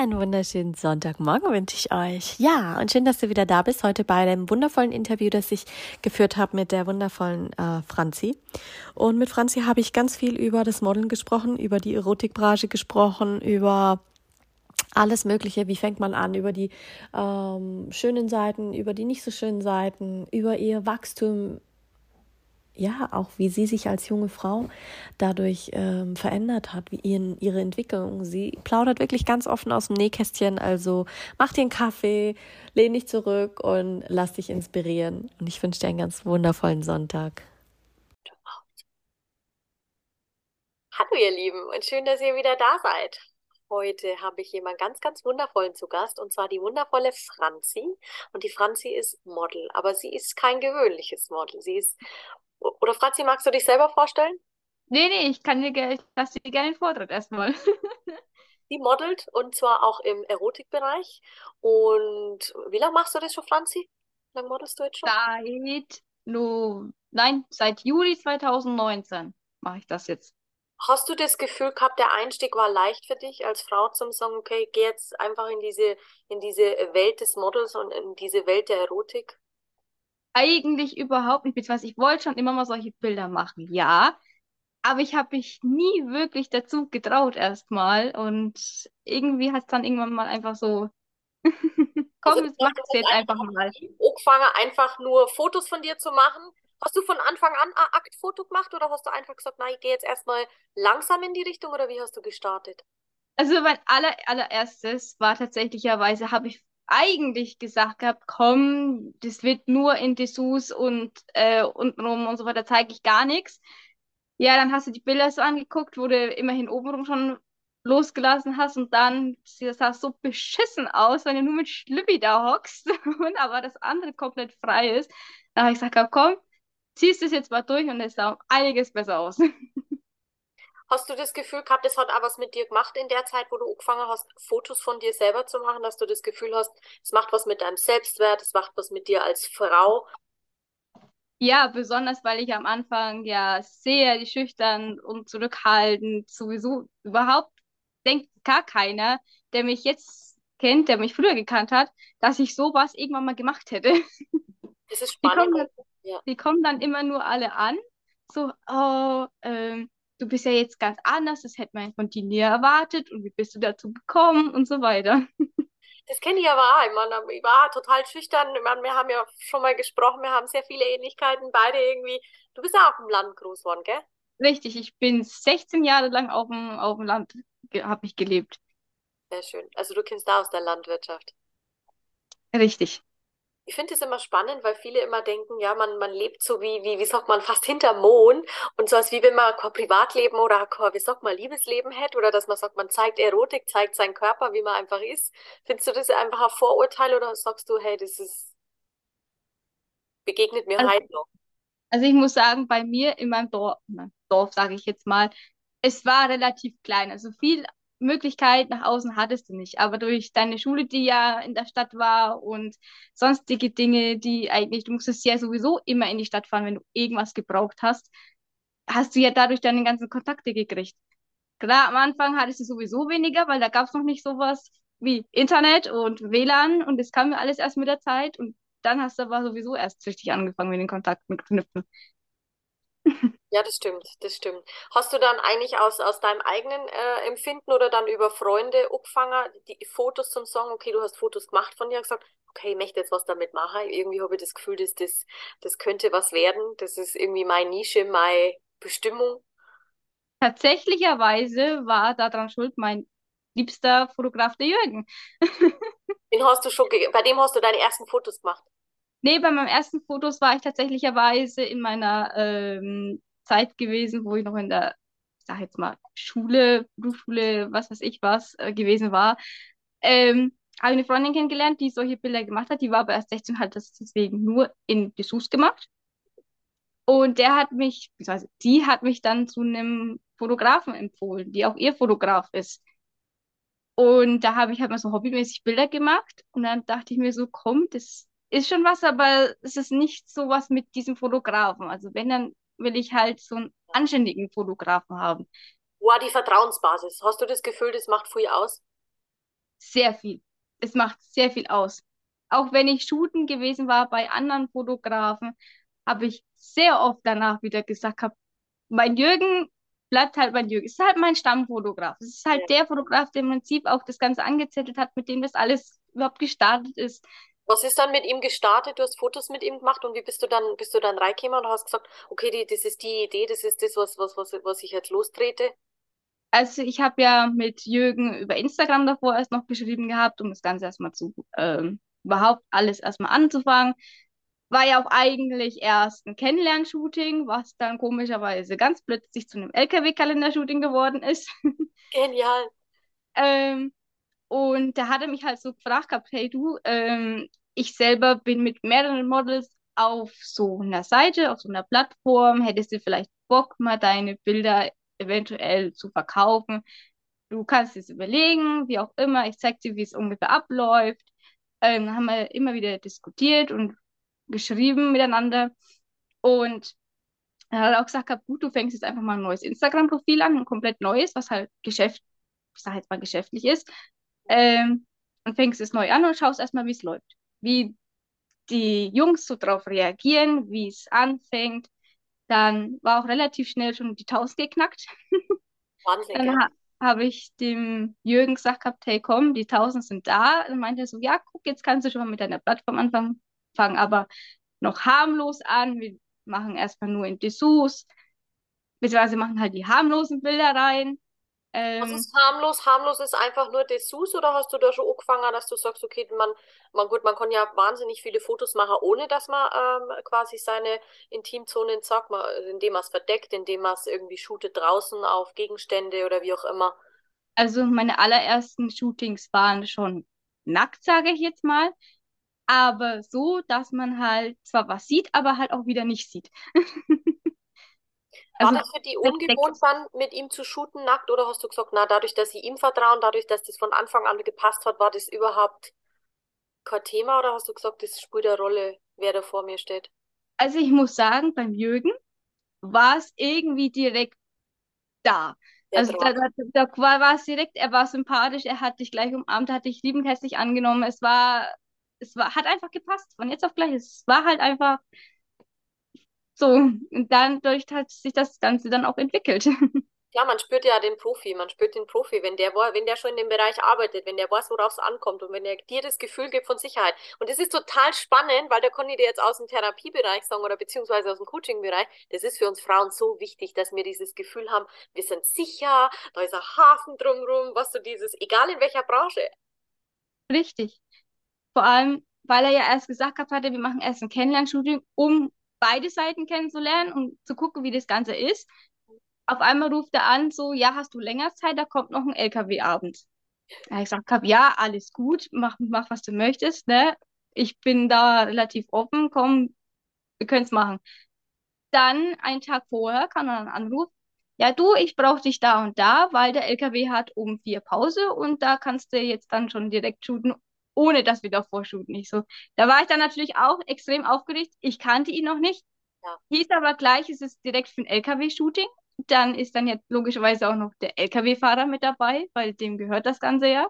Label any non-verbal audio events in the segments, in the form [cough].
Einen wunderschönen Sonntagmorgen wünsche ich euch. Ja, und schön, dass du wieder da bist heute bei dem wundervollen Interview, das ich geführt habe mit der wundervollen äh, Franzi. Und mit Franzi habe ich ganz viel über das Modeln gesprochen, über die Erotikbranche gesprochen, über alles Mögliche. Wie fängt man an? Über die ähm, schönen Seiten, über die nicht so schönen Seiten, über ihr Wachstum ja, auch wie sie sich als junge Frau dadurch ähm, verändert hat, wie ihren, ihre Entwicklung. Sie plaudert wirklich ganz offen aus dem Nähkästchen, also mach dir einen Kaffee, lehn dich zurück und lass dich inspirieren. Und ich wünsche dir einen ganz wundervollen Sonntag. Hallo ihr Lieben und schön, dass ihr wieder da seid. Heute habe ich jemanden ganz, ganz wundervollen zu Gast und zwar die wundervolle Franzi. Und die Franzi ist Model, aber sie ist kein gewöhnliches Model. Sie ist oder Franzi, magst du dich selber vorstellen? Nee, nee, ich kann dir, ich lasse dir gerne den Vortritt erstmal. [laughs] Die modelt und zwar auch im Erotikbereich. Und wie lange machst du das schon, Franzi? Wie lange modelst du jetzt schon? Seit, no, nein, seit Juli 2019 mache ich das jetzt. Hast du das Gefühl gehabt, der Einstieg war leicht für dich als Frau zum sagen, okay, geh jetzt einfach in diese, in diese Welt des Models und in diese Welt der Erotik? Eigentlich überhaupt nicht, beziehungsweise ich wollte schon immer mal solche Bilder machen, ja. Aber ich habe mich nie wirklich dazu getraut erstmal. Und irgendwie hat es dann irgendwann mal einfach so, [laughs] komm, also, jetzt mach es jetzt einfach mal. Angefangen, einfach nur Fotos von dir zu machen. Hast du von Anfang an ein Aktfoto gemacht oder hast du einfach gesagt, na, ich gehe jetzt erstmal langsam in die Richtung oder wie hast du gestartet? Also mein aller, allererstes war tatsächlicherweise, habe ich eigentlich gesagt gehabt, komm, das wird nur in Dessous und äh, untenrum und so weiter, zeige ich gar nichts. Ja, dann hast du die Bilder so angeguckt, wo du immerhin obenrum schon losgelassen hast und dann das sah so beschissen aus, wenn du nur mit Schlüppi da hockst [laughs] und aber das andere komplett frei ist. Da habe ich gesagt, komm, ziehst es jetzt mal durch und es sah einiges besser aus. [laughs] Hast du das Gefühl gehabt, das hat auch was mit dir gemacht in der Zeit, wo du angefangen hast, Fotos von dir selber zu machen, dass du das Gefühl hast, es macht was mit deinem Selbstwert, es macht was mit dir als Frau? Ja, besonders weil ich am Anfang ja sehr schüchtern und zurückhaltend sowieso überhaupt denkt gar keiner, der mich jetzt kennt, der mich früher gekannt hat, dass ich sowas irgendwann mal gemacht hätte. Das ist spannend. Die kommen dann, ja. die kommen dann immer nur alle an, so, oh, ähm, du bist ja jetzt ganz anders, das hätte man von dir nie erwartet und wie bist du dazu gekommen und so weiter. Das kenne ich aber auch. Ich, meine, ich war total schüchtern. Meine, wir haben ja schon mal gesprochen, wir haben sehr viele Ähnlichkeiten, beide irgendwie. Du bist ja auch im Land groß geworden, gell? Richtig, ich bin 16 Jahre lang auf dem, auf dem Land, habe ich gelebt. Sehr schön. Also du kennst da aus der Landwirtschaft. Richtig. Ich finde es immer spannend, weil viele immer denken, ja, man, man lebt so wie, wie, wie sagt man, fast hinterm Mond und so als wie wenn man kein Privatleben oder kein, wie sagt man, Liebesleben hätte oder dass man sagt, man zeigt Erotik, zeigt seinen Körper, wie man einfach ist. Findest du das einfach ein Vorurteil oder sagst du, hey, das ist, begegnet mir also, heute noch? Also ich muss sagen, bei mir in meinem Dorf, Dorf sage ich jetzt mal, es war relativ klein. Also viel Möglichkeit nach außen hattest du nicht. Aber durch deine Schule, die ja in der Stadt war und sonstige Dinge, die eigentlich, du musstest ja sowieso immer in die Stadt fahren, wenn du irgendwas gebraucht hast, hast du ja dadurch deine ganzen Kontakte gekriegt. Klar, am Anfang hattest du sowieso weniger, weil da gab es noch nicht sowas wie Internet und WLAN und das kam ja alles erst mit der Zeit und dann hast du aber sowieso erst richtig angefangen mit den Kontakten knüpfen. [laughs] Ja, das stimmt, das stimmt. Hast du dann eigentlich aus, aus deinem eigenen äh, Empfinden oder dann über Freunde angefangen, die Fotos zum Song, okay, du hast Fotos gemacht von dir und gesagt, okay, ich möchte jetzt was damit machen. Irgendwie habe ich das Gefühl, dass das, das könnte was werden. Das ist irgendwie meine Nische, meine Bestimmung. Tatsächlicherweise war daran schuld mein liebster Fotograf, der Jürgen. [laughs] Den hast du schon, bei dem hast du deine ersten Fotos gemacht? Nee, bei meinem ersten Fotos war ich tatsächlicherweise in meiner ähm, Zeit gewesen, wo ich noch in der, ich sag jetzt mal, Schule, Berufsschule, was weiß ich was, äh, gewesen war. Ähm, habe eine Freundin kennengelernt, die solche Bilder gemacht hat. Die war aber erst 16, hat das deswegen nur in Dessous gemacht. Und der hat mich, beziehungsweise die hat mich dann zu einem Fotografen empfohlen, die auch ihr Fotograf ist. Und da habe ich halt mal so hobbymäßig Bilder gemacht. Und dann dachte ich mir so, komm, das ist schon was, aber es ist nicht so was mit diesem Fotografen. Also wenn, dann will ich halt so einen anständigen Fotografen haben. Wow, die Vertrauensbasis. Hast du das Gefühl, das macht viel aus? Sehr viel. Es macht sehr viel aus. Auch wenn ich shooten gewesen war bei anderen Fotografen, habe ich sehr oft danach wieder gesagt, hab, mein Jürgen bleibt halt mein Jürgen. Es ist halt mein Stammfotograf. Es ist halt ja. der Fotograf, der im Prinzip auch das Ganze angezettelt hat, mit dem das alles überhaupt gestartet ist. Was ist dann mit ihm gestartet? Du hast Fotos mit ihm gemacht und wie bist du dann, bist du dann reingekommen und hast gesagt, okay, die, das ist die Idee, das ist das, was, was, was, was ich jetzt lostrete? Also ich habe ja mit Jürgen über Instagram davor erst noch geschrieben gehabt, um das Ganze erstmal zu ähm, überhaupt alles erstmal anzufangen. War ja auch eigentlich erst ein Kennenlern-Shooting, was dann komischerweise ganz plötzlich zu einem LKW-Kalender-Shooting geworden ist. [laughs] Genial. ähm, und da hat er mich halt so gefragt gehabt, hey du, ähm, ich selber bin mit mehreren Models auf so einer Seite, auf so einer Plattform, hättest du vielleicht Bock, mal deine Bilder eventuell zu verkaufen? Du kannst es überlegen, wie auch immer, ich zeig dir, wie es ungefähr abläuft. Ähm, haben wir immer wieder diskutiert und geschrieben miteinander. Und er hat auch gesagt, gut, du fängst jetzt einfach mal ein neues Instagram-Profil an, ein komplett neues, was halt Geschäft, ich sage jetzt mal geschäftlich ist, ähm, und fängst es neu an und schaust erstmal, wie es läuft. Wie die Jungs so drauf reagieren, wie es anfängt. Dann war auch relativ schnell schon die 1000 geknackt. [laughs] Wahnsinn, dann ha habe ich dem Jürgen gesagt gehabt, hey komm, die 1000 sind da. Dann meinte er so, ja, guck, jetzt kannst du schon mal mit deiner Plattform anfangen, fangen aber noch harmlos an. Wir machen erstmal nur in Dessous, beziehungsweise machen halt die harmlosen Bilder rein. Ähm, Was ist harmlos? Harmlos ist einfach nur Dessous oder hast du da schon angefangen, dass du sagst, okay, man, man gut, man kann ja wahnsinnig viele Fotos machen, ohne dass man ähm, quasi seine Intimzonen sagt, man, indem man es verdeckt, indem man es irgendwie shootet draußen auf Gegenstände oder wie auch immer. Also meine allerersten Shootings waren schon nackt, sage ich jetzt mal aber so, dass man halt zwar was sieht, aber halt auch wieder nicht sieht. [laughs] War also, das für die ungewohnt dann, mit ihm zu shooten nackt oder hast du gesagt, na, dadurch, dass sie ihm vertrauen, dadurch, dass das von Anfang an gepasst hat, war das überhaupt kein Thema oder hast du gesagt, das spielt eine Rolle, wer da vor mir steht? Also ich muss sagen, beim Jürgen war es irgendwie direkt da. Der also da, da, da, war es direkt, er war sympathisch, er hat dich gleich umarmt, hat dich liebend hässlich angenommen. Es war es war, hat einfach gepasst, von jetzt auf gleich. Es war halt einfach so. Und dann dadurch hat sich das Ganze dann auch entwickelt. [laughs] Ja, man spürt ja den Profi, man spürt den Profi, wenn der, wenn der schon in dem Bereich arbeitet, wenn der weiß, worauf es ankommt und wenn er dir das Gefühl gibt von Sicherheit. Und das ist total spannend, weil kann ich dir jetzt aus dem Therapiebereich sagen oder beziehungsweise aus dem Coachingbereich, das ist für uns Frauen so wichtig, dass wir dieses Gefühl haben, wir sind sicher, da ist ein Hafen drumrum, was so dieses, egal in welcher Branche. Richtig. Vor allem, weil er ja erst gesagt hatte, wir machen erst ein Kennenlernstudium, um beide Seiten kennenzulernen und zu gucken, wie das Ganze ist. Auf einmal ruft er an, so, ja, hast du länger Zeit, da kommt noch ein LKW-Abend. Ja, ich gesagt ja, alles gut, mach, mach, was du möchtest, ne? Ich bin da relativ offen, komm, wir können es machen. Dann, einen Tag vorher, kam dann ein Anruf, ja, du, ich brauche dich da und da, weil der LKW hat um vier Pause und da kannst du jetzt dann schon direkt shooten, ohne dass wir davor shooten. Nicht so. Da war ich dann natürlich auch extrem aufgeregt. Ich kannte ihn noch nicht. Ja. Hieß aber gleich, es ist direkt für ein LKW-Shooting. Dann ist dann jetzt logischerweise auch noch der LKW-Fahrer mit dabei, weil dem gehört das Ganze ja.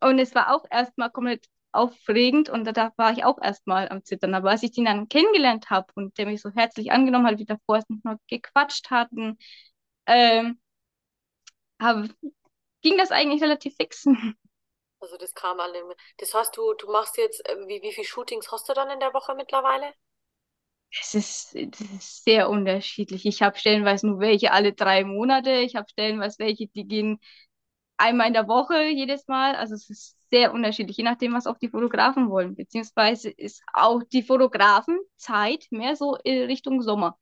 Und es war auch erstmal komplett aufregend und da war ich auch erstmal am Zittern. Aber als ich ihn dann kennengelernt habe und der mich so herzlich angenommen hat, wie davor es noch gequatscht hatten, ähm, hab, ging das eigentlich relativ fix. [laughs] Also das kam an dem. Das heißt, du, du machst jetzt, äh, wie, wie viele Shootings hast du dann in der Woche mittlerweile? Es ist, es ist sehr unterschiedlich. Ich habe stellenweise nur welche alle drei Monate. Ich habe stellenweise welche, die gehen einmal in der Woche jedes Mal. Also es ist sehr unterschiedlich, je nachdem, was auch die Fotografen wollen. Beziehungsweise ist auch die Fotografenzeit mehr so in Richtung Sommer.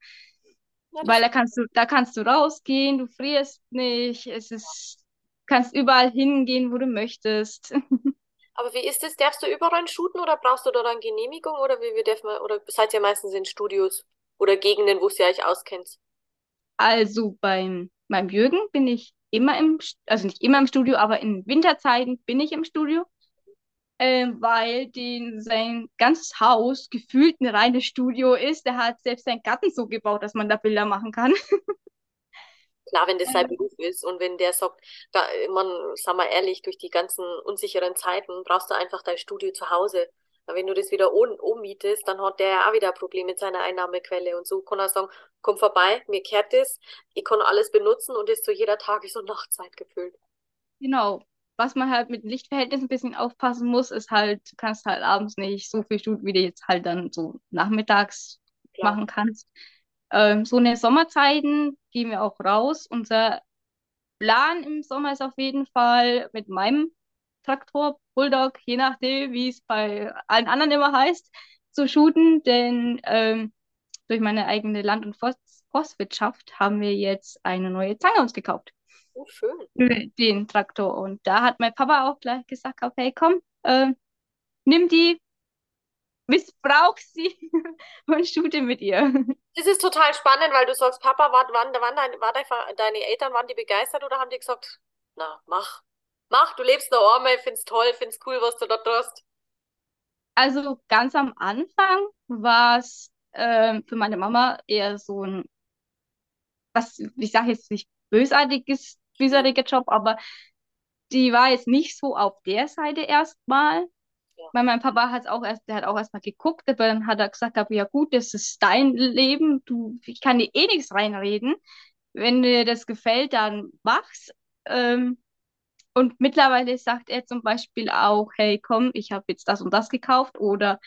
Ja, Weil da kannst du, da kannst du rausgehen, du frierst nicht, es ist kannst überall hingehen, wo du möchtest. [laughs] Aber wie ist es? Darfst du überall shooten oder brauchst du da dann Genehmigung oder wie, darf man, oder seid ihr meistens in Studios oder Gegenden, wo ihr euch auskennt? Also beim, beim Jürgen bin ich immer im, also nicht immer im Studio, aber in Winterzeiten bin ich im Studio, äh, weil den, sein ganzes Haus gefühlt ein reines Studio ist. Der hat selbst seinen Garten so gebaut, dass man da Bilder machen kann. [laughs] Klar, wenn das sein Beruf ist und wenn der sagt, da, man, sag mal ehrlich, durch die ganzen unsicheren Zeiten brauchst du einfach dein Studio zu Hause. Wenn du das wieder ummietest, dann hat der ja auch wieder ein Problem mit seiner Einnahmequelle. Und so kann er sagen, komm vorbei, mir kehrt das, ich kann alles benutzen und ist zu jeder Tages- und Nachtzeit gefüllt. Genau. Was man halt mit Lichtverhältnissen ein bisschen aufpassen muss, ist halt, du kannst halt abends nicht so viel Studio, wie du jetzt halt dann so nachmittags Klar. machen kannst. Ähm, so in den Sommerzeiten gehen wir auch raus. Unser Plan im Sommer ist auf jeden Fall mit meinem Traktor, Bulldog, je nachdem, wie es bei allen anderen immer heißt, zu shooten, denn ähm, durch meine eigene Land- und Forst Forstwirtschaft haben wir jetzt eine neue Zange uns gekauft. Oh, schön. Für den Traktor. Und da hat mein Papa auch gleich gesagt, okay, komm, äh, nimm die, missbrauch sie [laughs] und shoote mit ihr. Das ist total spannend, weil du sagst, Papa, waren, waren, waren, deine, war deine Eltern, waren die begeistert oder haben die gesagt, na, mach, mach, du lebst noch einmal, find's toll, find's cool, was du da tust? Also ganz am Anfang war es äh, für meine Mama eher so ein, was, ich sage jetzt nicht bösartiges, bösartiger Job, aber die war jetzt nicht so auf der Seite erstmal. Weil mein Papa hat auch erst, der hat auch erstmal geguckt, aber dann hat er gesagt, ja gut, das ist dein Leben, du, ich kann dir eh nichts reinreden. Wenn dir das gefällt, dann mach's. Ähm, und mittlerweile sagt er zum Beispiel auch, hey, komm, ich habe jetzt das und das gekauft oder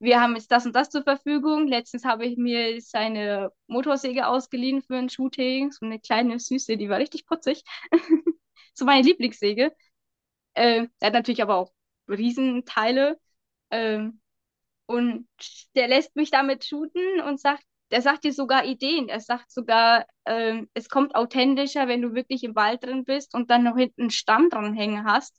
wir haben jetzt das und das zur Verfügung. Letztens habe ich mir seine Motorsäge ausgeliehen für ein Shooting, so eine kleine Süße, die war richtig putzig. [laughs] so meine Lieblingssäge. Äh, er hat natürlich aber auch Riesenteile. Ähm, und der lässt mich damit shooten und sagt, der sagt dir sogar Ideen. Er sagt sogar, ähm, es kommt authentischer, wenn du wirklich im Wald drin bist und dann noch hinten einen Stamm dranhängen hast,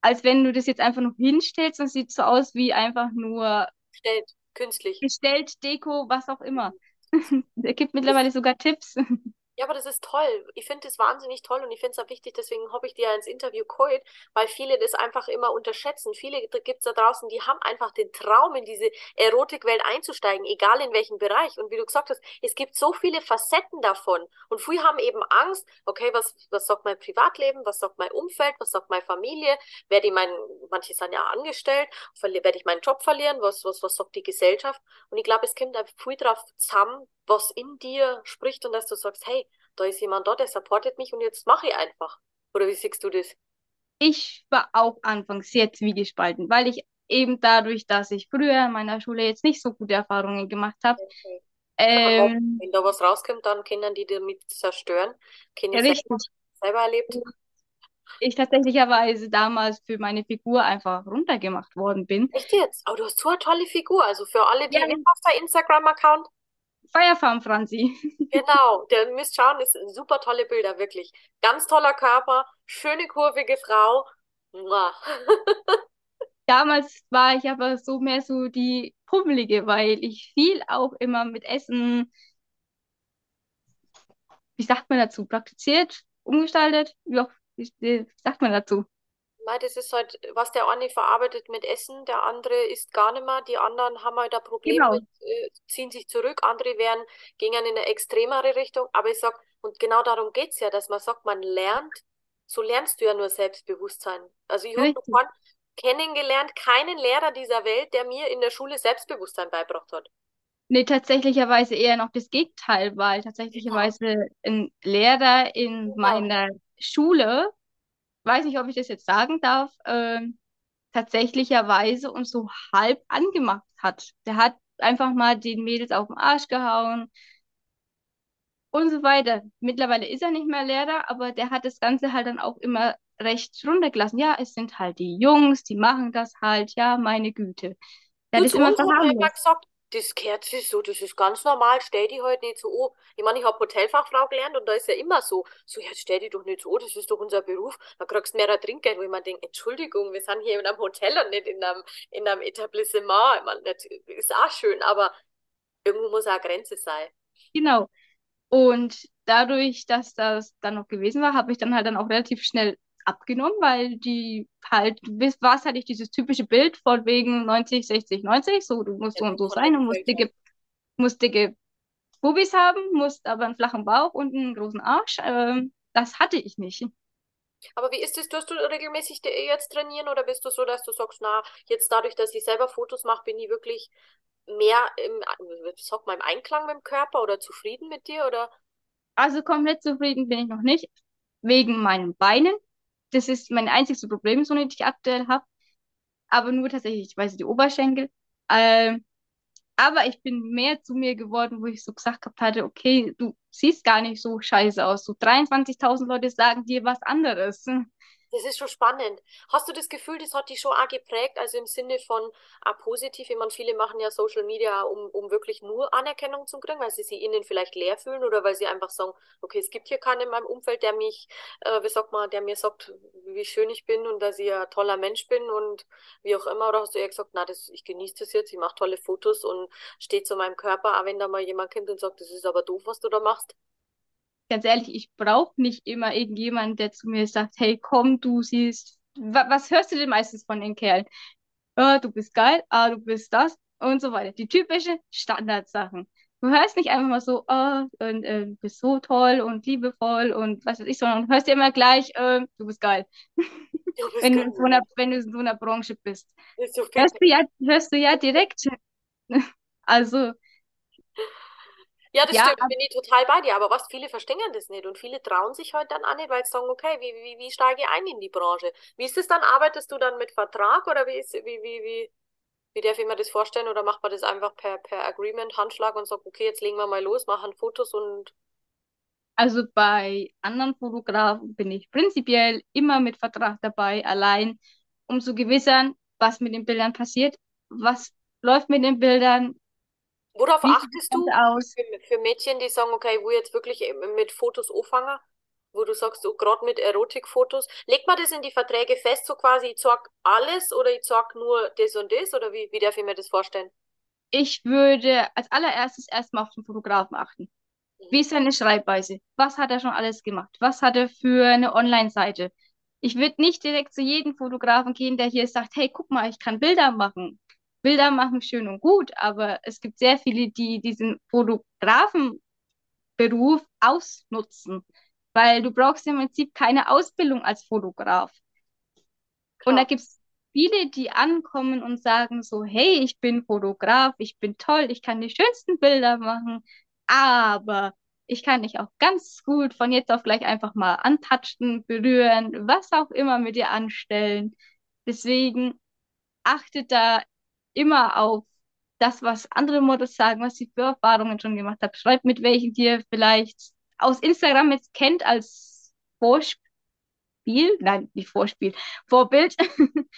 als wenn du das jetzt einfach noch hinstellst. Das sieht so aus wie einfach nur gestellt, künstlich. Gestellt, Deko, was auch immer. [laughs] er gibt mittlerweile sogar Tipps. Ja, aber das ist toll. Ich finde das wahnsinnig toll und ich finde es auch wichtig, deswegen habe ich dir ja ins Interview geholt, weil viele das einfach immer unterschätzen. Viele gibt es da draußen, die haben einfach den Traum, in diese Erotikwelt einzusteigen, egal in welchem Bereich. Und wie du gesagt hast, es gibt so viele Facetten davon. Und viele haben eben Angst, okay, was, was sagt mein Privatleben, was sagt mein Umfeld, was sagt meine Familie, werde ich mein, manche sind ja angestellt, werde ich meinen Job verlieren, was, was, was sagt die Gesellschaft? Und ich glaube, es kommt da viel drauf zusammen, was in dir spricht und dass du sagst, hey, da ist jemand da, der supportet mich und jetzt mache ich einfach. Oder wie siehst du das? Ich war auch anfangs sehr zwiegespalten, weil ich eben dadurch, dass ich früher in meiner Schule jetzt nicht so gute Erfahrungen gemacht habe. Okay. Ähm, wenn da was rauskommt, dann können die damit zerstören. Können ja, selber erlebt. Ich tatsächlicherweise damals für meine Figur einfach runtergemacht worden bin. Echt jetzt? Aber du hast so eine tolle Figur. Also für alle, die ja. hast du Instagram-Account? Feierfarm Franzi. [laughs] Genau, der müsst schauen, ist super tolle Bilder, wirklich. Ganz toller Körper, schöne kurvige Frau. [laughs] Damals war ich aber so mehr so die Pummelige, weil ich viel auch immer mit Essen, wie sagt man dazu, praktiziert, umgestaltet, wie, wie, wie sagt man dazu? Nein, das ist halt, was der eine verarbeitet mit Essen, der andere isst gar nicht mehr, die anderen haben halt ein Problem Genau. mit, äh, ziehen sich zurück, andere werden, gehen in eine extremere Richtung, aber ich sag, und genau darum geht's ja, dass man sagt, man lernt, so lernst du ja nur Selbstbewusstsein. Also ich habe Richtig. kennengelernt, keinen Lehrer dieser Welt, der mir in der Schule Selbstbewusstsein beibracht hat. Nee, tatsächlicherweise eher noch das Gegenteil, weil Genau. tatsächlicherweise ein Lehrer in Genau. meiner Schule weiß nicht, ob ich das jetzt sagen darf, äh, tatsächlicherweise uns so halb angemacht hat. Der hat einfach mal den Mädels auf den Arsch gehauen und so weiter. Mittlerweile ist er nicht mehr Lehrer, aber der hat das Ganze halt dann auch immer recht runtergelassen. Ja, es sind halt die Jungs, die machen das halt, ja, meine Güte. Der es zu immer er gesagt, das gehört sich so, das ist ganz normal, stell die halt nicht so an. Ich meine, ich habe Hotelfachfrau gelernt und da ist ja immer so, so, jetzt stell die doch nicht so an, das ist doch unser Beruf, da kriegst du mehr Trinkgeld, wo ich mir denke, Entschuldigung, wir sind hier in einem Hotel und nicht in einem, in einem Etablissement. Ich meine, das ist auch schön, aber irgendwo muss auch eine Grenze sein. Genau. Und dadurch, dass das dann noch gewesen war, habe ich dann halt dann auch relativ schnell abgenommen, weil die halt, du bist, warst halt nicht dieses typische Bild von wegen 90, 60, 90, so, du musst so und so sein und musst dicke, musst dicke Bubis haben, musst aber einen flachen Bauch und einen großen Arsch. Ähm, das hatte ich nicht. Aber wie ist es, tust du regelmäßig jetzt trainieren oder bist du so, dass du sagst, na, jetzt dadurch, dass ich selber Fotos mache, bin ich wirklich mehr im, sag mal, im Einklang mit dem Körper oder zufrieden mit dir oder? Also komplett zufrieden bin ich noch nicht, wegen meinen Beinen. Das ist mein einziges Problem, so ich aktuell habe. Aber nur tatsächlich, ich weiß die Oberschenkel. Ähm, aber ich bin mehr zu mir geworden, wo ich so gesagt gehabt hatte, okay, du siehst gar nicht so scheiße aus. So 23.000 Leute sagen dir was anderes. Das ist schon spannend. Hast du das Gefühl, das hat dich schon auch geprägt, also im Sinne von auch positiv? Ich meine, viele machen ja Social Media, um, um wirklich nur Anerkennung zu kriegen, weil sie sich innen vielleicht leer fühlen oder weil sie einfach sagen, okay, es gibt hier keinen in meinem Umfeld, der mich, äh, wie sagt man, der mir sagt, wie schön ich bin und dass ich ein toller Mensch bin und wie auch immer. Oder hast du eher gesagt, na, das, ich genieße das jetzt, ich mache tolle Fotos und stehe zu meinem Körper, auch wenn da mal jemand kommt und sagt, das ist aber doof, was du da machst? Ganz ehrlich, ich brauche nicht immer irgendjemanden, der zu mir sagt, hey, komm, du siehst, wa was hörst du denn meistens von den Kerlen? Oh, du bist geil, ah, du bist das und so weiter. Die typische Standardsachen. Du hörst nicht einfach mal so, oh, und, äh, du bist so toll und liebevoll und was weiß ich, sondern du hörst dir immer gleich, äh, du bist geil. Du [laughs] bist wenn, geil. Du in so einer, wenn du in so einer Branche bist. Hörst, du ja, hörst du ja direkt. [laughs] also, ja, das ja, stimmt, bin ich total bei dir. Aber was, viele verstehen das nicht und viele trauen sich halt dann auch nicht, weil sie sagen, okay, wie, wie, wie steige ich ein in die Branche? Wie ist es dann? Arbeitest du dann mit Vertrag oder wie ist, wie, wie, wie, wie darf ich mir das vorstellen? Oder macht man das einfach per, per Agreement, Handschlag und sagt, okay, jetzt legen wir mal los, machen Fotos und. Also bei anderen Fotografen bin ich prinzipiell immer mit Vertrag dabei, allein, um zu gewissern, was mit den Bildern passiert, was läuft mit den Bildern, Worauf Wie achtest du aus? Für, für, Mädchen, die sagen, okay, wo jetzt wirklich mit Fotos anfangen, wo du sagst, so gerade mit Erotikfotos, legt man das in die Verträge fest, so quasi, ich sag alles oder ich sag nur das und das oder wie, wie darf ich mir das vorstellen? Ich würde als allererstes erstmal auf den Fotografen achten. Wie mhm. ist seine Schreibweise? Was hat er schon alles gemacht? Was hat er für eine Online-Seite? Ich würde nicht direkt zu jedem Fotografen gehen, der hier sagt, hey, guck mal, ich kann Bilder machen. Bilder machen schön und gut, aber es gibt sehr viele, die diesen Fotografenberuf ausnutzen, weil du brauchst im Prinzip keine Ausbildung als Fotograf. Klar. Und da gibt es viele, die ankommen und sagen so, hey, ich bin Fotograf, ich bin toll, ich kann die schönsten Bilder machen, aber ich kann dich auch ganz gut von jetzt auf gleich einfach mal antatschen, berühren, was auch immer mit dir anstellen. Deswegen achtet da immer auf das, was andere Models sagen, was sie für Erfahrungen schon gemacht haben. Schreibt mit welchen ihr vielleicht aus Instagram jetzt kennt als Vorspiel. Nein, nicht Vorspiel, Vorbild. [laughs]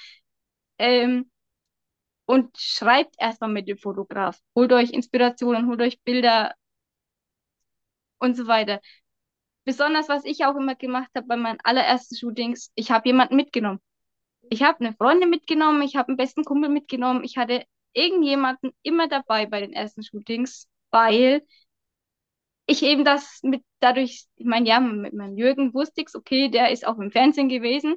ähm, und schreibt erstmal mit dem Fotograf. Holt euch Inspirationen, holt euch Bilder und so weiter. Besonders, was ich auch immer gemacht habe bei meinen allerersten Shootings, ich habe jemanden mitgenommen. Ich habe eine Freundin mitgenommen, ich habe einen besten Kumpel mitgenommen, ich hatte irgendjemanden immer dabei bei den ersten Shootings, weil ich eben das mit dadurch, ich meine, ja, mit meinem Jürgen wusste ich, okay, der ist auch im Fernsehen gewesen.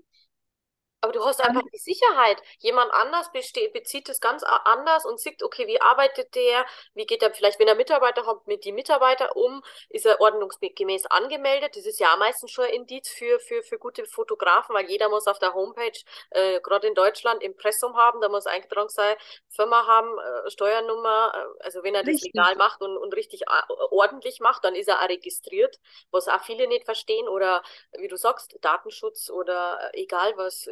Aber du hast einfach die Sicherheit. Jemand anders bezieht es ganz anders und sieht, okay, wie arbeitet der, wie geht er vielleicht, wenn er Mitarbeiter hat, mit die Mitarbeiter um, ist er ordnungsgemäß angemeldet. Das ist ja meistens schon ein Indiz für, für, für gute Fotografen, weil jeder muss auf der Homepage, äh, gerade in Deutschland, Impressum haben, da muss eingetragen sein, Firma haben, äh, Steuernummer, äh, also wenn er das richtig. legal macht und, und richtig äh, ordentlich macht, dann ist er auch registriert, was auch viele nicht verstehen oder wie du sagst, Datenschutz oder äh, egal was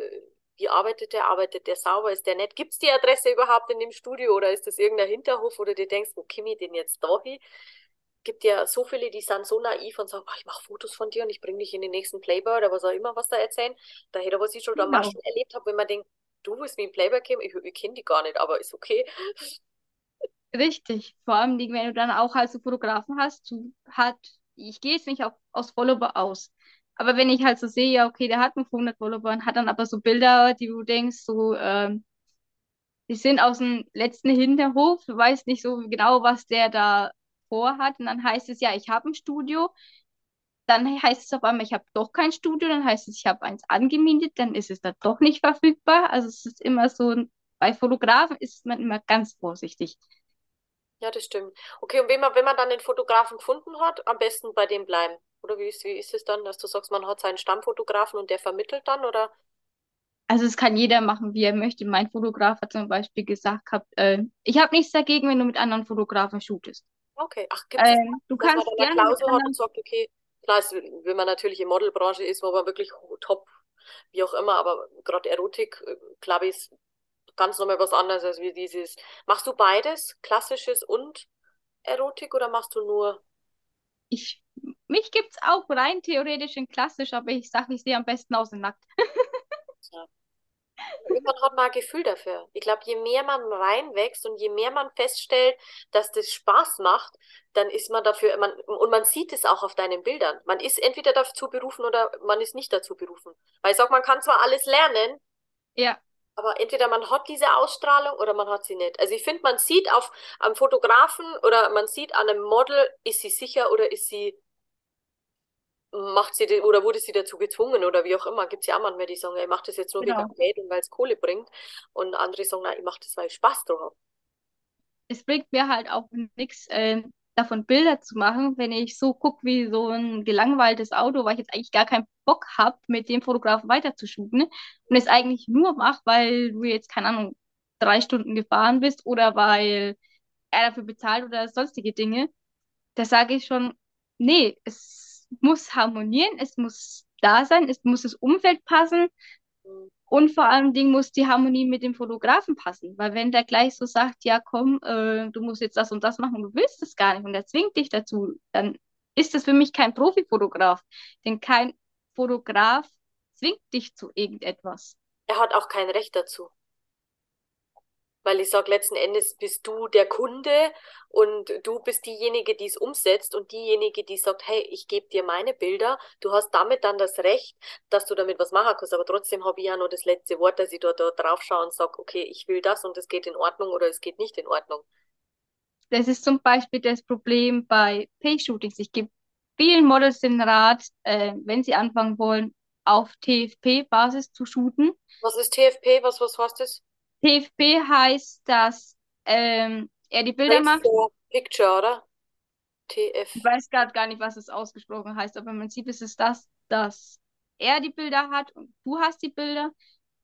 wie arbeitet der? Arbeitet der sauber? Ist der nett? Gibt es die Adresse überhaupt in dem Studio oder ist das irgendein Hinterhof, oder du denkst, wo komme ich denn jetzt da hin? Gibt ja so viele, die sind so naiv und sagen, oh, ich mache Fotos von dir und ich bringe dich in den nächsten Playboy oder was auch immer, was da erzählen. Da hätte was ich schon genau. da erlebt habe, wenn man denkt, du willst mit dem Playboy kommen, ich, ich kenne die gar nicht, aber ist okay. Richtig. Vor allem, wenn du dann auch halt so Fotografen hast, du hat, ich gehe jetzt nicht auf, aus Follower aus. Aber wenn ich halt so sehe, ja, okay, der hat 100 Follower und hat dann aber so Bilder, die du denkst, so, ähm, die sind aus dem letzten Hinterhof, du weißt nicht so genau, was der da vorhat. Und dann heißt es, ja, ich habe ein Studio. Dann heißt es auf einmal, ich habe doch kein Studio. Dann heißt es, ich habe eins angemietet. Dann ist es da doch nicht verfügbar. Also es ist immer so, bei Fotografen ist man immer ganz vorsichtig. Ja, das stimmt. Okay, und wenn man, wenn man dann den Fotografen gefunden hat, am besten bei dem bleiben. Oder wie ist, wie ist es dann, dass du sagst, man hat seinen Stammfotografen und der vermittelt dann, oder? Also es kann jeder machen, wie er möchte. Mein Fotograf hat zum Beispiel gesagt gehabt, äh, ich habe nichts dagegen, wenn du mit anderen Fotografen shootest. Okay, ach, gibt es Ähm, du man kannst eine gerne mit Klausel hat und sagt, okay, klar, es, wenn man natürlich in Modelbranche ist, wo man wirklich top, wie auch immer, aber gerade Erotik, äh, glaube ich, ist ganz nochmal was anderes als wie dieses. Machst du beides, klassisches und Erotik, oder machst du nur? ich, mich gibt's auch rein theoretisch in klassisch, aber ich sage, ich sehe am besten aus in nackt. [laughs] Ja. Irgendwann hat man ein Gefühl dafür. Ich glaube, je mehr man reinwächst und je mehr man feststellt, dass das Spaß macht, dann ist man dafür, man, und man sieht es auch auf deinen Bildern. Man ist entweder dazu berufen oder man ist nicht dazu berufen. Weil ich sag, man kann zwar alles lernen, Ja, aber entweder man hat diese Ausstrahlung oder man hat sie nicht. Also ich finde, man sieht auf am Fotografen oder man sieht an einem Model, ist sie sicher oder ist sie, macht sie, oder wurde sie dazu gezwungen oder wie auch immer. Gibt es ja auch manchmal, die sagen, ich mache das jetzt nur genau. wegen Geld und weil es Kohle bringt. Und andere sagen, nein, ich mache das, weil ich Spaß drauf habe. Es bringt mir halt auch nichts, äh, davon Bilder zu machen, wenn ich so gucke wie so ein gelangweiltes Auto, weil ich jetzt eigentlich gar keinen Bock habe, mit dem Fotografen weiterzushooten und es eigentlich nur mache, weil du jetzt, keine Ahnung, drei Stunden gefahren bist oder weil er dafür bezahlt oder sonstige Dinge. Da sage ich schon, nee, es muss harmonieren, es muss da sein, es muss das Umfeld passen. Und vor allem Ding muss die Harmonie mit dem Fotografen passen. Weil wenn der gleich so sagt, ja komm, äh, du musst jetzt das und das machen, du willst es gar nicht und er zwingt dich dazu, dann ist das für mich kein Profifotograf. Denn kein Fotograf zwingt dich zu irgendetwas. Er hat auch kein Recht dazu. Weil ich sage, letzten Endes bist du der Kunde und du bist diejenige, die es umsetzt und diejenige, die sagt, hey, ich gebe dir meine Bilder. Du hast damit dann das Recht, dass du damit was machen kannst. Aber trotzdem habe ich ja nur das letzte Wort, dass ich da, da drauf schaue und sage, okay, ich will das und es geht in Ordnung oder es geht nicht in Ordnung. Das ist zum Beispiel das Problem bei Pay-Shootings. Ich gebe vielen Models den Rat, äh, wenn sie anfangen wollen, auf TFP-Basis zu shooten. Was ist TFP? Was, was heißt das? TFP heißt, dass ähm, er die Bilder macht. Picture, oder? TF. Ich weiß gerade gar nicht, was es ausgesprochen heißt, aber im Prinzip ist es das, dass er die Bilder hat und du hast die Bilder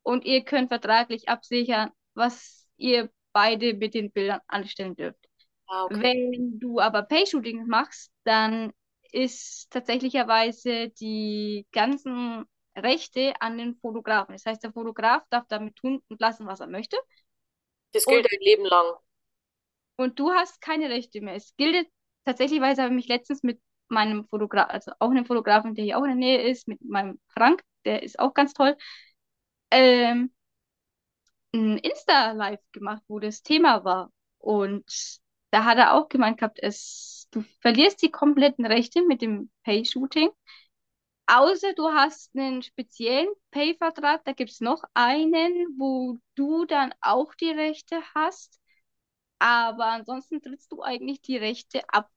und ihr könnt vertraglich absichern, was ihr beide mit den Bildern anstellen dürft. Ah, okay. Wenn du aber Pay-Shooting machst, dann ist tatsächlicherweise die ganzen Rechte an den Fotografen. Das heißt, der Fotograf darf damit tun und lassen, was er möchte. Das gilt Und, ein Leben lang. und du hast keine Rechte mehr. Es gilt tatsächlich, weil habe ich mich letztens mit meinem Fotograf, also auch einem Fotografen, der hier auch in der Nähe ist, mit meinem Frank, der ist auch ganz toll, ähm, ein Insta-Live gemacht, wo das Thema war. Und da hat er auch gemeint gehabt, es, du verlierst die kompletten Rechte mit dem Pay-Shooting. Außer du hast einen speziellen Pay-Vertrag, da gibt es noch einen, wo du dann auch die Rechte hast. Aber ansonsten trittst du eigentlich die Rechte ab.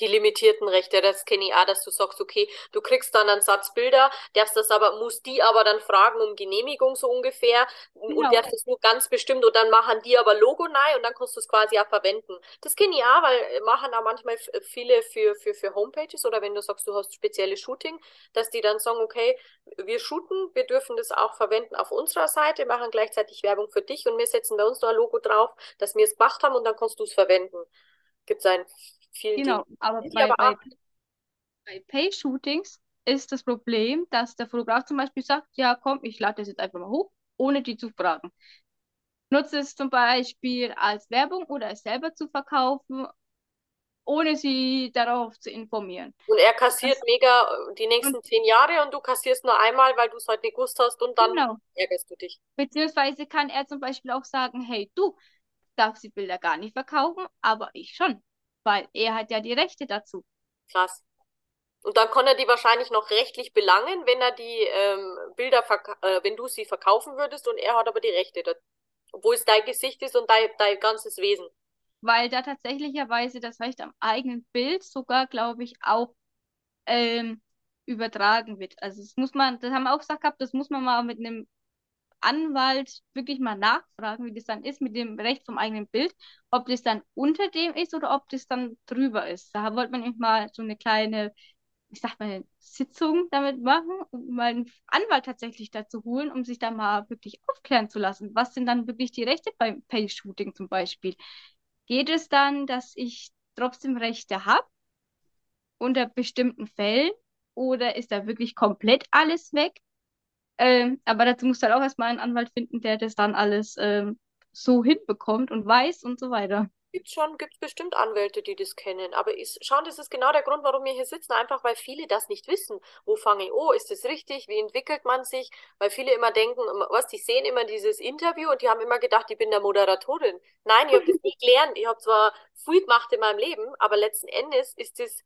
Die limitierten Rechte, das kenne ich auch, dass du sagst, okay, du kriegst dann einen Satz Bilder, darfst das aber, musst die aber dann fragen um Genehmigung so ungefähr und Genau. darfst das nur ganz bestimmt und dann machen die aber Logo rein und dann kannst du es quasi auch verwenden. Das kenne ich auch, weil äh, machen auch manchmal f- viele für, für, für Homepages oder wenn du sagst, du hast spezielle Shooting, dass die dann sagen, okay, wir shooten, wir dürfen das auch verwenden auf unserer Seite, machen gleichzeitig Werbung für dich und wir setzen bei uns noch ein Logo drauf, dass wir es gemacht haben und dann kannst du es verwenden. Gibt es ein vielen Genau, Dingen. aber Die bei, aber bei, bei Pay-Shootings ist das Problem, dass der Fotograf zum Beispiel sagt, ja komm, ich lade das jetzt einfach mal hoch, ohne die zu fragen. Nutze es zum Beispiel als Werbung oder es selber zu verkaufen, ohne sie darauf zu informieren. Und er kassiert Das, mega äh, die nächsten zehn Jahre und du kassierst nur einmal, weil du es halt nicht gewusst hast und dann genau, ärgerst du dich. beziehungsweise kann er zum Beispiel auch sagen, hey du, darf sie Bilder gar nicht verkaufen, aber ich schon, weil er hat ja die Rechte dazu. Krass. Und dann kann er die wahrscheinlich noch rechtlich belangen, wenn er die ähm, Bilder, äh, wenn du sie verkaufen würdest und er hat aber die Rechte, dazu. obwohl es dein Gesicht ist und dein, dein ganzes Wesen. Weil da tatsächlicherweise das Recht am eigenen Bild sogar, glaube ich, auch ähm, übertragen wird. Also das muss man, das haben wir auch gesagt gehabt, das muss man mal mit einem Anwalt wirklich mal nachfragen, wie das dann ist mit dem Recht vom eigenen Bild, ob das dann unter dem ist oder ob das dann drüber ist. Da wollte man mal so eine kleine, ich sag mal, Sitzung damit machen und mal einen Anwalt tatsächlich dazu holen, um sich da mal wirklich aufklären zu lassen. Was sind dann wirklich die Rechte beim Pay-Shooting zum Beispiel? Geht es dann, dass ich trotzdem Rechte habe unter bestimmten Fällen oder ist da wirklich komplett alles weg? Ähm, aber dazu muss halt auch erstmal einen Anwalt finden, der das dann alles ähm, so hinbekommt und weiß und so weiter. Gibt schon, gibt bestimmt Anwälte, die das kennen. Aber ist, schauen, das ist genau der Grund, warum wir hier sitzen. Einfach, weil viele das nicht wissen. Wo fange ich? Oh, ist das richtig? Wie entwickelt man sich? Weil viele immer denken, was, die sehen immer dieses Interview und die haben immer gedacht, ich bin der Moderatorin. Nein, ich habe das nie gelernt. Ich habe zwar viel gemacht in meinem Leben, aber letzten Endes ist das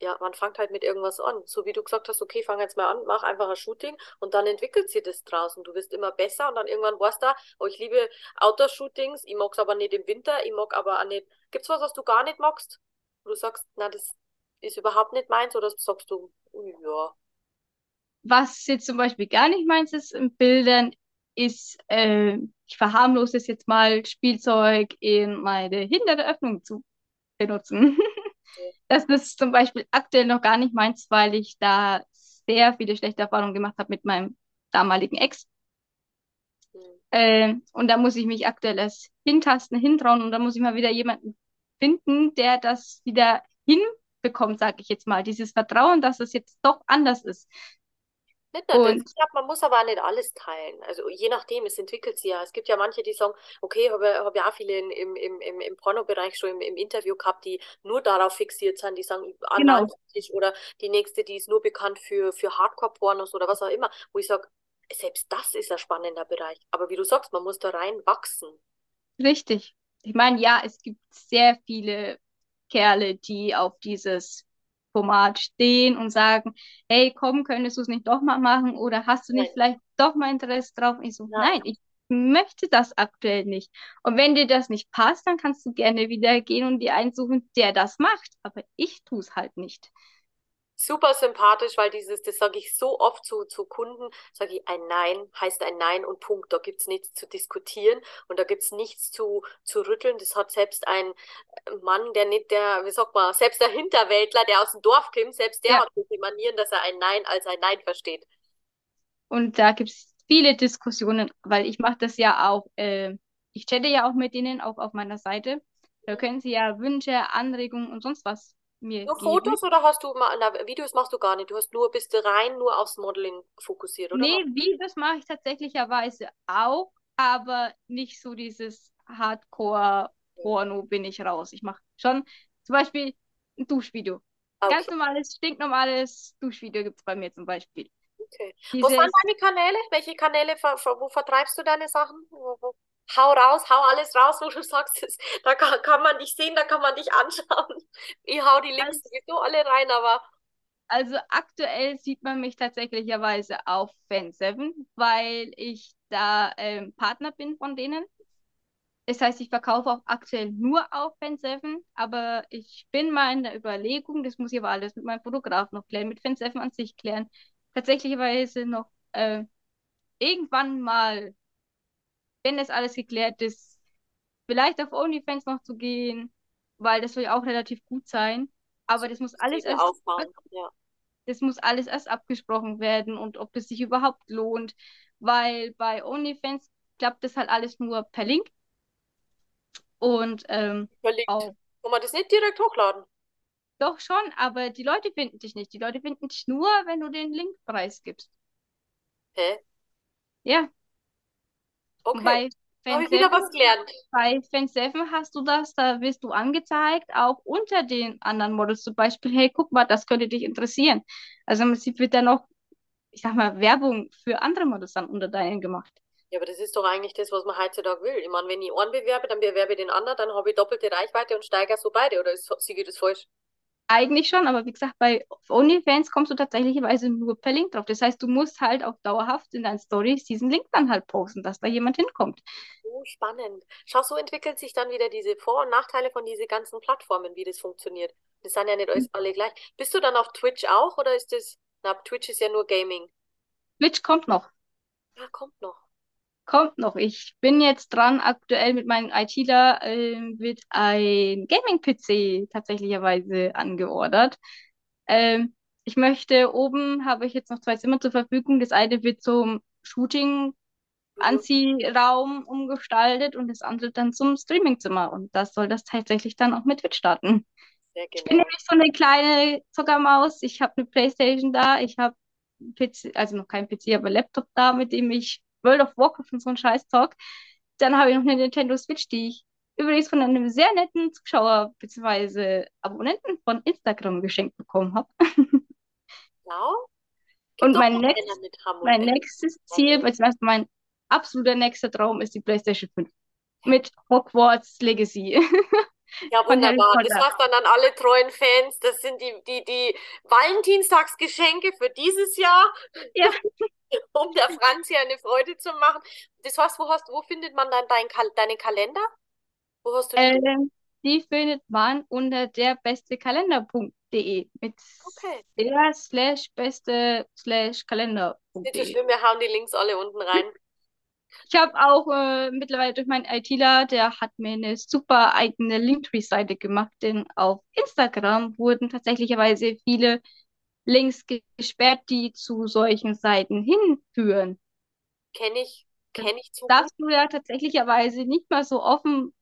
ja, man fängt halt mit irgendwas an. So wie du gesagt hast, okay, fang jetzt mal an, mach einfach ein Shooting und dann entwickelt sich das draußen. Du wirst immer besser und dann irgendwann warst du da, oh, ich liebe Outdoor-Shootings, ich mag's aber nicht im Winter, ich mag aber auch nicht. Gibt's was, was du gar nicht magst? Wo du sagst, na, das ist überhaupt nicht meins oder sagst du, ja. Was jetzt zum Beispiel gar nicht meins ist in Bildern, ist, äh, ich verharmlose es jetzt mal, Spielzeug in meine hintere Öffnung zu benutzen. [laughs] Das ist zum Beispiel aktuell noch gar nicht meins, weil ich da sehr viele schlechte Erfahrungen gemacht habe mit meinem damaligen Ex. Mhm. Äh, und da muss ich mich aktuell erst hintasten, hintrauen und da muss ich mal wieder jemanden finden, der das wieder hinbekommt, sage ich jetzt mal. Dieses Vertrauen, dass es jetzt doch anders ist. Nicht nur das. Ich glaube, man muss aber auch nicht alles teilen. Also je nachdem, es entwickelt sich ja. Es gibt ja manche, die sagen, okay, habe hab ja auch viele im, im, im, im Pornobereich schon im, im Interview gehabt, die nur darauf fixiert sind, die sagen, genau. oder die nächste, die ist nur bekannt für, für Hardcore-Pornos oder was auch immer, wo ich sage, selbst das ist ein spannender Bereich. Aber wie du sagst, man muss da rein wachsen. Richtig. Ich meine, ja, es gibt sehr viele Kerle, die auf dieses Format stehen und sagen, hey, komm, könntest du es nicht doch mal machen oder hast du nicht nein. vielleicht doch mal Interesse drauf? ich so, nein. nein, ich möchte das aktuell nicht. Und wenn dir das nicht passt, dann kannst du gerne wieder gehen und dir einen suchen, der das macht. Aber ich tue es halt nicht super sympathisch, weil dieses, das sage ich so oft zu, zu Kunden, sage ich, ein Nein heißt ein Nein und Punkt. Da gibt's nichts zu diskutieren und da gibt's nichts zu, zu rütteln. Das hat selbst ein Mann, der nicht der, wie sagt man, selbst der Hinterwäldler, der aus dem Dorf kommt, selbst der ja. hat die Manieren, dass er ein Nein als ein Nein versteht. Und da gibt's viele Diskussionen, weil ich mache das ja auch, äh, ich chatte ja auch mit denen, auch auf meiner Seite. Da können sie ja Wünsche, Anregungen und sonst was mir Nur geben. Fotos oder hast du mal, na, Videos machst du gar nicht? Du hast nur, bist rein nur aufs Modeling fokussiert, oder? Nee, Videos mache ich tatsächlicherweise auch, aber nicht so dieses Hardcore-Porno bin ich raus. Ich mache schon zum Beispiel ein Duschvideo. Okay. Ganz normales, stinknormales Duschvideo gibt es bei mir zum Beispiel. Okay. Dieses... Wo sind deine Kanäle? Welche Kanäle, wo vertreibst du deine Sachen? Wo, wo? Hau raus, hau alles raus, wo du sagst, das, da kann, kann, man dich sehen, da kann man dich anschauen. [laughs] Ich hau die Links also, sowieso alle rein, aber. Also aktuell sieht man mich tatsächlicherweise auf Fan7, weil ich da ähm, Partner bin von denen. Das heißt, ich verkaufe auch aktuell nur auf Fan7, aber ich bin mal in der Überlegung, das muss ich aber alles mit meinem Fotograf noch klären, mit Fan7 an sich klären, tatsächlicherweise noch äh, irgendwann mal wenn das alles geklärt ist, vielleicht auf OnlyFans noch zu gehen, weil das soll ja auch relativ gut sein. Aber das muss alles erst, ja. das muss alles erst abgesprochen werden und ob das sich überhaupt lohnt, weil bei OnlyFans klappt das halt alles nur per Link. Und ähm, Verlinkt. Auch, Kann man das nicht direkt hochladen? Doch schon, aber die Leute finden dich nicht. Die Leute finden dich nur, wenn du den Linkpreis gibst. Hä? Ja. Okay. Bei Fan wieder was gelernt. Bei Fan 7 hast du das, da wirst du angezeigt, auch unter den anderen Models zum Beispiel, hey, guck mal, das könnte dich interessieren. Also im Prinzip wird dann noch, ich sag mal, Werbung für andere Models dann unter deinen gemacht. Ja, aber das ist doch eigentlich das, was man heutzutage will. Ich meine, wenn ich einen bewerbe, dann bewerbe ich den anderen, dann habe ich doppelte Reichweite und steigere so beide. Oder ist, ich das falsch? Eigentlich schon, aber wie gesagt, bei OnlyFans kommst du tatsächlicherweise nur per Link drauf. Das heißt, du musst halt auch dauerhaft in deinen Stories diesen Link dann halt posten, dass da jemand hinkommt. Oh, spannend. Schau, so entwickelt sich dann wieder diese Vor- und Nachteile von diesen ganzen Plattformen, wie das funktioniert. Das sind ja nicht alles alle gleich. Bist du dann auf Twitch auch oder ist das, na, Twitch ist ja nur Gaming. Twitch kommt noch. Ja, kommt noch. Kommt noch. Ich bin jetzt dran, aktuell mit meinem ITler äh, wird ein Gaming-PC tatsächlicherweise angeordert. Ähm, ich möchte, oben habe ich jetzt noch zwei Zimmer zur Verfügung. Das eine wird zum Shooting Anziehraum umgestaltet und das andere dann zum Streamingzimmer. Und das soll das tatsächlich dann auch mit Twitch starten. Sehr Ich bin nämlich so eine kleine Zuckermaus. Ich habe eine Playstation da, ich habe PC, also noch kein PC, aber Laptop da, mit dem ich World of Warcraft und so einen Scheiß talk. Dann habe ich noch eine Nintendo Switch, die ich übrigens von einem sehr netten Zuschauer bzw. Abonnenten von Instagram geschenkt bekommen habe. [laughs] Genau. Und mein und Mein Ecken. nächstes Ziel, beziehungsweise mein absoluter nächster Traum ist die PlayStation 5 mit Hogwarts Legacy. [laughs] Ja, wunderbar. Das war's dann an alle treuen Fans. Das sind die, die, die Valentinstagsgeschenke für dieses Jahr, Ja. [laughs] [laughs] um der Franzi eine Freude zu machen. Das war's, wo hast, wo findet man dann dein Kal deinen Kalender? Wo hast du die? Ähm, die findet man unter derbestekalender.de mit Okay. der slash beste slash so kalender.de. schlimm, wir hauen die Links alle unten rein. [laughs] Ich habe auch äh, mittlerweile durch meinen ITler, der hat mir eine super eigene Linktree-Seite gemacht, denn auf Instagram wurden tatsächlicherweise viele Links ge- gesperrt, die zu solchen Seiten hinführen. Kenne ich, kenne ich zu. Darfst du ja tatsächlicherweise nicht mal so offen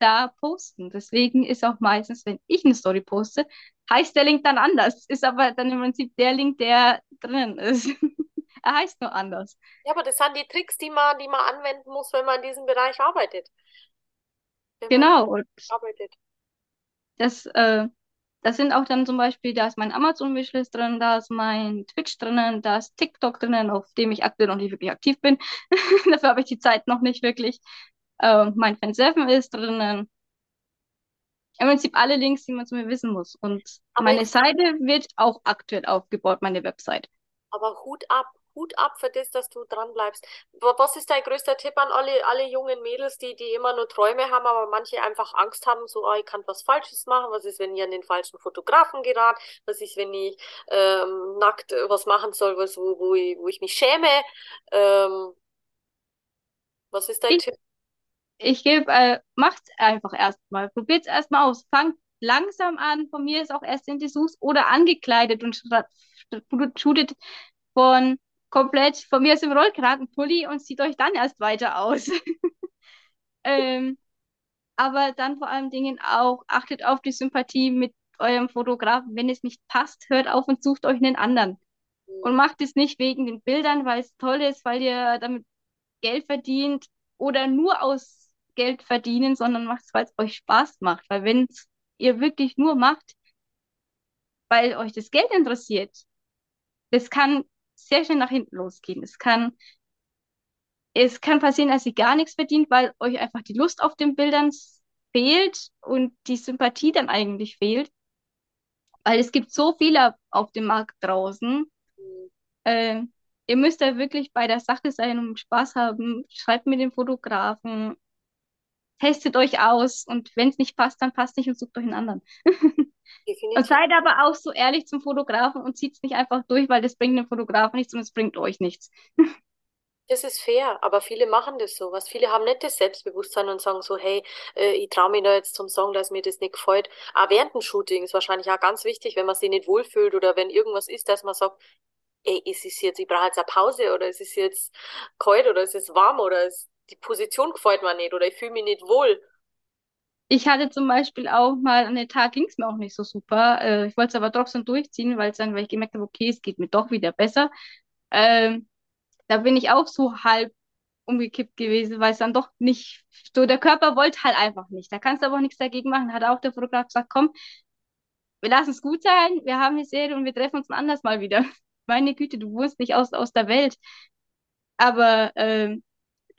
da posten. Deswegen ist auch meistens, wenn ich eine Story poste, heißt der Link dann anders. Ist aber dann im Prinzip der Link, der drinnen ist. [laughs] Er heißt nur anders. Ja, aber das sind die Tricks, die man, die man anwenden muss, wenn man in diesem Bereich arbeitet. Wenn Genau. Arbeitet. das, äh, das sind auch dann zum Beispiel, da ist mein Amazon-Wishlist drin, da ist mein Twitch drinnen, da ist TikTok drinnen, auf dem ich aktuell noch nicht wirklich aktiv bin. [laughs] Dafür habe ich die Zeit noch nicht wirklich. Äh, mein Fanseven ist drinnen. Im Prinzip alle Links, die man zu mir wissen muss. Und Aber meine Seite wird auch aktuell aufgebaut, meine Website. Aber Hut ab, Hut ab für das, dass du dran bleibst. Wa- Was ist dein größter Tipp an alle, alle jungen Mädels, die, die immer nur Träume haben, aber manche einfach Angst haben, so, ah, ich kann was Falsches machen. Was ist, wenn ich an den falschen Fotografen gerate? Was ist, wenn ich ähm, nackt äh, was machen soll, was, wo, wo ich, wo ich mich schäme? Ähm, was ist dein Ich- Tipp? Ich gebe, äh, macht's einfach erstmal. Probiert's erstmal aus. Fangt langsam an. Von mir ist auch erst in Dessous oder angekleidet und shootet von komplett von mir aus dem Rollkragenpulli und zieht euch dann erst weiter aus. [laughs] ähm, aber dann vor allen Dingen auch achtet auf die Sympathie mit eurem Fotografen. Wenn es nicht passt, hört auf und sucht euch einen anderen. Und macht es nicht wegen den Bildern, weil es toll ist, weil ihr damit Geld verdient oder nur aus Geld verdienen, sondern macht es, weil es euch Spaß macht. Weil wenn ihr wirklich nur macht, weil euch das Geld interessiert, das kann sehr schnell nach hinten losgehen. Es kann, es kann passieren, dass ihr gar nichts verdient, weil euch einfach die Lust auf den Bildern fehlt und die Sympathie dann eigentlich fehlt. Weil es gibt so viele auf dem Markt draußen, äh, ihr müsst da wirklich bei der Sache sein und Spaß haben. Schreibt mit dem Fotografen, testet euch aus und wenn es nicht passt, dann passt nicht und sucht euch einen anderen. [laughs] Und seid aber auch so ehrlich zum Fotografen und zieht es nicht einfach durch, weil das bringt dem Fotografen nichts und es bringt euch nichts. [laughs] Das ist fair, aber viele machen das so. Was viele haben nicht das Selbstbewusstsein und sagen so, hey, äh, ich traue mich da jetzt zum Song, dass mir das nicht gefällt. Auch während dem Shooting ist wahrscheinlich auch ganz wichtig, wenn man sich nicht wohlfühlt oder wenn irgendwas ist, dass man sagt, ey, ist es jetzt, ich brauche jetzt eine Pause oder ist es jetzt kalt oder ist es warm oder ist die Position gefällt mir nicht oder ich fühle mich nicht wohl. Ich hatte zum Beispiel auch mal an den Tag ging es mir auch nicht so super. Äh, ich wollte es aber trotzdem durchziehen, weil dann, weil ich gemerkt habe, okay, es geht mir doch wieder besser. Ähm, da bin ich auch so halb umgekippt gewesen, weil es dann doch nicht, so der Körper wollte halt einfach nicht. Da kannst du aber auch nichts dagegen machen. Hat auch der Fotograf gesagt, komm, wir lassen es gut sein, wir haben die Serie und wir treffen uns ein anderes Mal wieder. [laughs] Meine Güte, du wohnst nicht aus, aus der Welt. Aber ähm,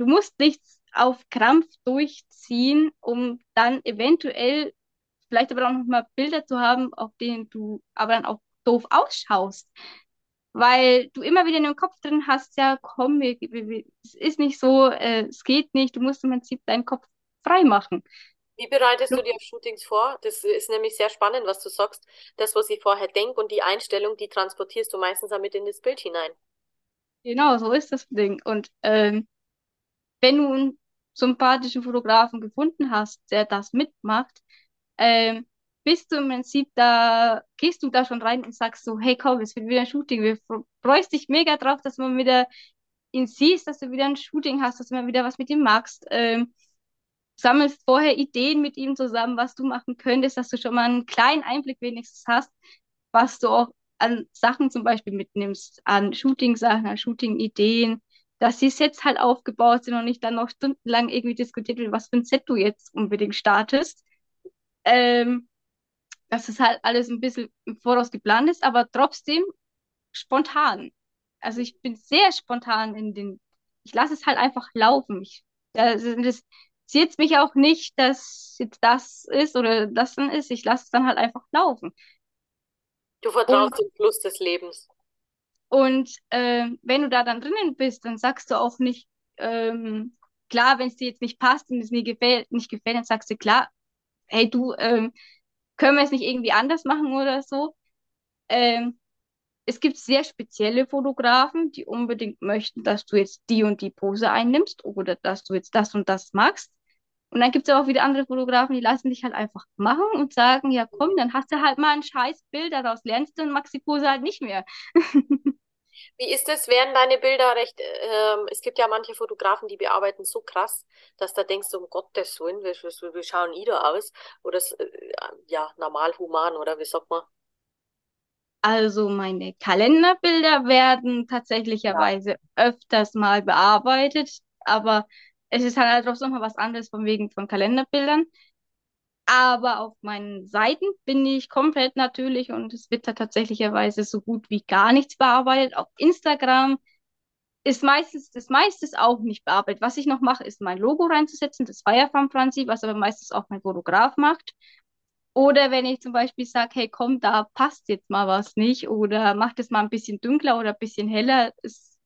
du musst nichts auf Krampf durchziehen, um dann eventuell vielleicht aber auch noch mal Bilder zu haben, auf denen du aber dann auch doof ausschaust. Weil du immer wieder in dem Kopf drin hast, ja, komm, wir, wir, wir, es ist nicht so, äh, es geht nicht, du musst im Prinzip deinen Kopf frei machen. Wie bereitest du dir Shootings vor? Das ist nämlich sehr spannend, was du sagst. Das, was ich vorher denke und die Einstellung, die transportierst du meistens damit in das Bild hinein. Genau, so ist das Ding. Und ähm, wenn du einen sympathischen Fotografen gefunden hast, der das mitmacht, ähm, bist du im Prinzip da, gehst du da schon rein und sagst so, hey komm, es wird wieder ein Shooting, wir freust dich mega drauf, dass man wieder ihn siehst, dass du wieder ein Shooting hast, dass du mal wieder was mit ihm magst. Ähm, sammelst vorher Ideen mit ihm zusammen, was du machen könntest, dass du schon mal einen kleinen Einblick wenigstens hast, was du auch an Sachen zum Beispiel mitnimmst, an Shooting-Sachen, an Shooting-Ideen, dass die Sets halt aufgebaut sind und nicht dann noch stundenlang irgendwie diskutiert wird, was für ein Set du jetzt unbedingt startest. Ähm, dass es halt alles ein bisschen im Voraus geplant ist, aber trotzdem spontan. Also ich bin sehr spontan in den, ich lasse es halt einfach laufen. Ich, das, das zieht mich auch nicht, dass jetzt das ist oder das dann ist. Ich lasse es dann halt einfach laufen. Du vertraust dem Fluss des Lebens. Und äh, wenn du da dann drinnen bist, dann sagst du auch nicht, ähm, klar, wenn es dir jetzt nicht passt und es mir gefällt, nicht gefällt, dann sagst du klar, hey du, ähm, können wir es nicht irgendwie anders machen oder so? Ähm, es gibt sehr spezielle Fotografen, die unbedingt möchten, dass du jetzt die und die Pose einnimmst oder dass du jetzt das und das magst. Und dann gibt es aber auch wieder andere Fotografen, die lassen dich halt einfach machen und sagen, ja komm, dann hast du halt mal ein scheiß Bild, daraus lernst du und magst die Pose halt nicht mehr. [laughs] Wie ist es, werden deine Bilder recht, ähm, es gibt ja manche Fotografen, die bearbeiten so krass, dass da denkst du, um Gottes Willen, wie, wie, wie schauen die da aus? Oder äh, ja, normal human, oder wie sagt man? Also meine Kalenderbilder werden tatsächlicherweise ja. öfters mal bearbeitet, aber es ist halt auch nochmal was anderes von wegen von Kalenderbildern. Aber auf meinen Seiten bin ich komplett natürlich und es wird da tatsächlicherweise so gut wie gar nichts bearbeitet. Auf Instagram ist meistens das meiste auch nicht bearbeitet. Was ich noch mache, ist mein Logo reinzusetzen, das Firefarm Franzi, was aber meistens auch mein Fotograf macht. Oder wenn ich zum Beispiel sage, hey komm, da passt jetzt mal was nicht oder mach das mal ein bisschen dunkler oder ein bisschen heller, es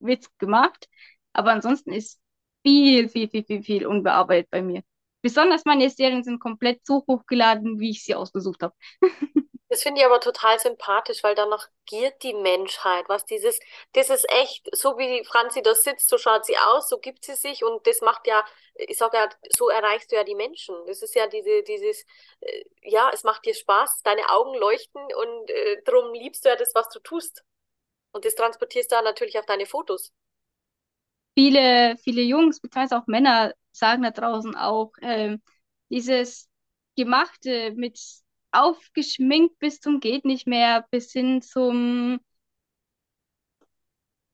wird gemacht. Aber ansonsten ist viel, viel, viel, viel, viel unbearbeitet bei mir. Besonders meine Serien sind komplett so hochgeladen, wie ich sie ausgesucht habe. [laughs] Das finde ich aber total sympathisch, weil danach giert die Menschheit, was dieses, das ist echt, so wie Franzi da sitzt, so schaut sie aus, so gibt sie sich und das macht ja, ich sage ja, so erreichst du ja die Menschen. Das ist ja diese, dieses, äh, ja, es macht dir Spaß, deine Augen leuchten und äh, darum liebst du ja das, was du tust. Und das transportierst du dann natürlich auf deine Fotos. Viele, viele Jungs, beziehungsweise auch Männer sagen da draußen auch, äh, dieses Gemachte mit aufgeschminkt bis zum geht nicht mehr, bis hin zum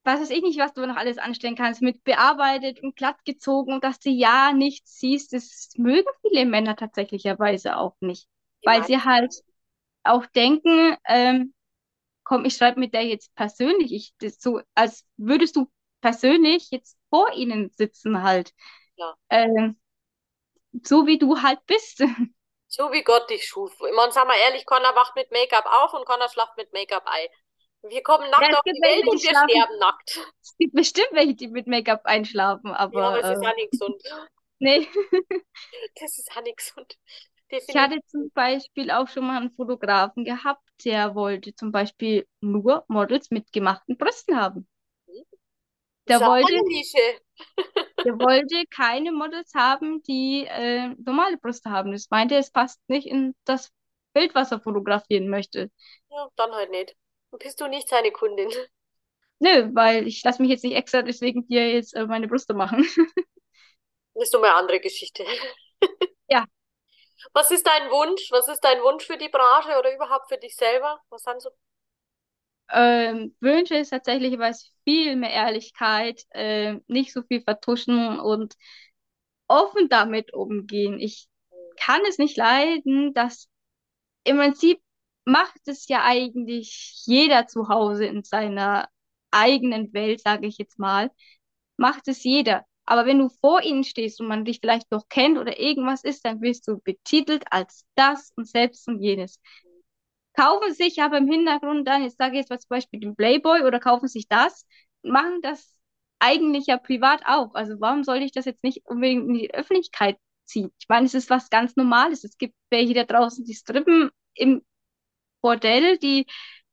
was weiß ich nicht, was du noch alles anstellen kannst, mit bearbeitet und glatt gezogen und dass du ja nichts siehst, das mögen viele Männer tatsächlicherweise auch nicht. Die weil sie halt auch denken, ähm, komm, ich schreibe mit der jetzt persönlich, ich, das so, als würdest du persönlich jetzt vor ihnen sitzen halt. Ja. Ähm, so wie du halt bist. [laughs] So wie Gott dich schuf. Ich meine, sag mal ehrlich, Connor wacht mit Make-up auf und Connor schlaft mit Make-up ein. Wir kommen nackt ja, auf die Welt und wir schlafen. sterben nackt. Es gibt bestimmt welche, die mit Make-up einschlafen, aber. Ja, aber es äh, ist ja nicht gesund. [laughs] Nee. [laughs] das ist ja nicht gesund. Definitiv. Ich hatte zum Beispiel auch schon mal einen Fotografen gehabt, der wollte zum Beispiel nur Models mit gemachten Brüsten haben. Der wollte, der wollte keine Models haben, die äh, normale Brüste haben. Das meinte, es passt nicht in das Bild, was er fotografieren möchte. Ja, dann halt nicht. Und bist du nicht seine Kundin? Nö, weil ich lasse mich jetzt nicht extra deswegen dir jetzt äh, meine Brüste machen. das [laughs] ist nur eine andere Geschichte. [laughs] ja. Was ist dein Wunsch? Was ist dein Wunsch für die Branche oder überhaupt für dich selber? Was sind so ähm, wünsche ist tatsächlich was viel mehr Ehrlichkeit, äh, nicht so viel vertuschen und offen damit umgehen. Ich kann es nicht leiden, dass im Prinzip macht es ja eigentlich jeder zu Hause in seiner eigenen Welt, sage ich jetzt mal, macht es jeder. Aber wenn du vor ihnen stehst und man dich vielleicht noch kennt oder irgendwas ist, dann wirst du betitelt als das und selbst und jenes. Kaufen sich aber im Hintergrund dann, jetzt sage ich jetzt mal zum Beispiel den Playboy oder kaufen sich das, machen das eigentlich ja privat auch. Also warum sollte ich das jetzt nicht unbedingt in die Öffentlichkeit ziehen? Ich meine, es ist was ganz Normales. Es gibt welche da draußen, die strippen im Bordell, die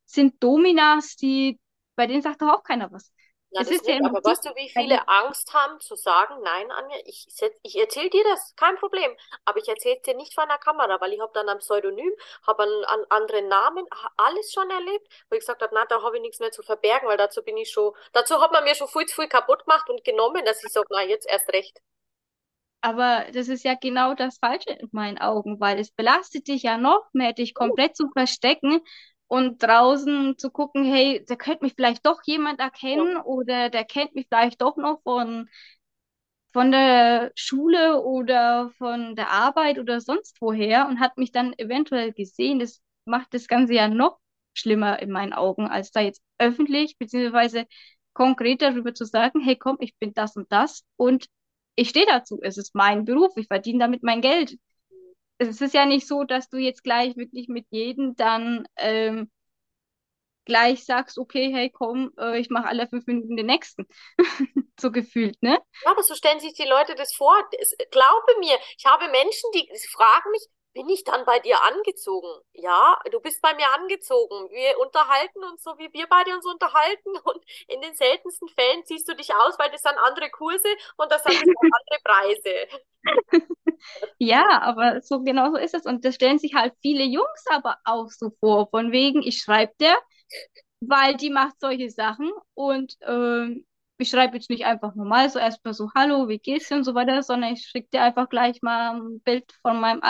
sind Dominas, die, bei denen sagt doch auch keiner was. Ja, Es das ist ja aber weißt du, wie viele Angst haben zu sagen, nein, Anja, ich, ich erzähle dir das, kein Problem, aber ich erzähle es dir nicht vor der Kamera, weil ich habe dann ein Pseudonym, habe einen, einen anderen Namen, alles schon erlebt, wo ich gesagt habe, na, da habe ich nichts mehr zu verbergen, weil dazu bin ich schon, dazu hat man mir schon viel zu viel kaputt gemacht und genommen, dass ich sage, na, jetzt erst recht. Aber das ist ja genau das Falsche in meinen Augen, weil es belastet dich ja noch mehr, dich komplett zu verstecken und draußen zu gucken, hey, da könnte mich vielleicht doch jemand Ja. erkennen oder der kennt mich vielleicht doch noch von, von der Schule oder von der Arbeit oder sonst woher und hat mich dann eventuell gesehen. Das macht das Ganze ja noch schlimmer in meinen Augen, als da jetzt öffentlich beziehungsweise konkret darüber zu sagen, hey, komm, ich bin das und das und ich stehe dazu. Es ist mein Beruf, ich verdiene damit mein Geld. Es ist ja nicht so, dass du jetzt gleich wirklich mit jedem dann ähm, gleich sagst, okay, hey, komm, äh, ich mache alle fünf Minuten den nächsten. [laughs] So gefühlt, ne? Ja, aber so stellen sich die Leute das vor. Es, glaube mir, ich habe Menschen, die fragen mich, bin ich dann bei dir angezogen? Ja, du bist bei mir angezogen. Wir unterhalten uns so, wie wir beide uns unterhalten. [laughs] Und in den seltensten Fällen ziehst du dich aus, weil das sind andere Kurse und das sind [laughs] andere Preise. Ja, aber so genau so ist es. Und das stellen sich halt viele Jungs aber auch so vor, von wegen, ich schreibe der, weil die macht solche Sachen und ähm, ich schreibe jetzt nicht einfach normal so erstmal so, hallo, wie geht's dir und so weiter, sondern ich schicke dir einfach gleich mal ein Bild von meinem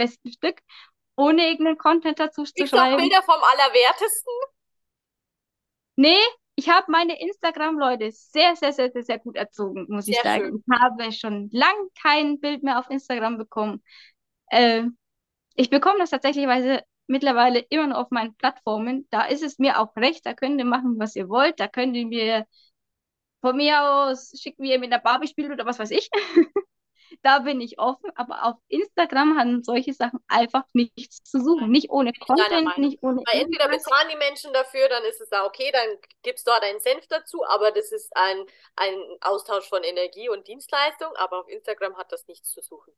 allerbesten Stück, ohne irgendeinen Content dazu zu Kriegst du auch schreiben. Bilder vom Allerwertesten? Nee, ich habe meine Instagram-Leute sehr, sehr, sehr, sehr, sehr gut erzogen, muss ich Sehr schön. sagen. Ich habe schon lang kein Bild mehr auf Instagram bekommen. Äh, ich bekomme das tatsächlich mittlerweile immer noch auf meinen Plattformen. Da ist es mir auch recht, da könnt ihr machen, was ihr wollt. Da könnt ihr mir von mir aus schicken, wie ihr mit einer Barbie spielt oder was weiß ich. [laughs] Da bin ich offen, aber auf Instagram haben solche Sachen einfach nichts zu suchen. Nicht ohne Content, nicht ohne Weil entweder bezahlen die Menschen dafür, dann ist es da okay, dann gibst dort einen Senf dazu, aber das ist ein, ein Austausch von Energie und Dienstleistung, aber auf Instagram hat das nichts zu suchen.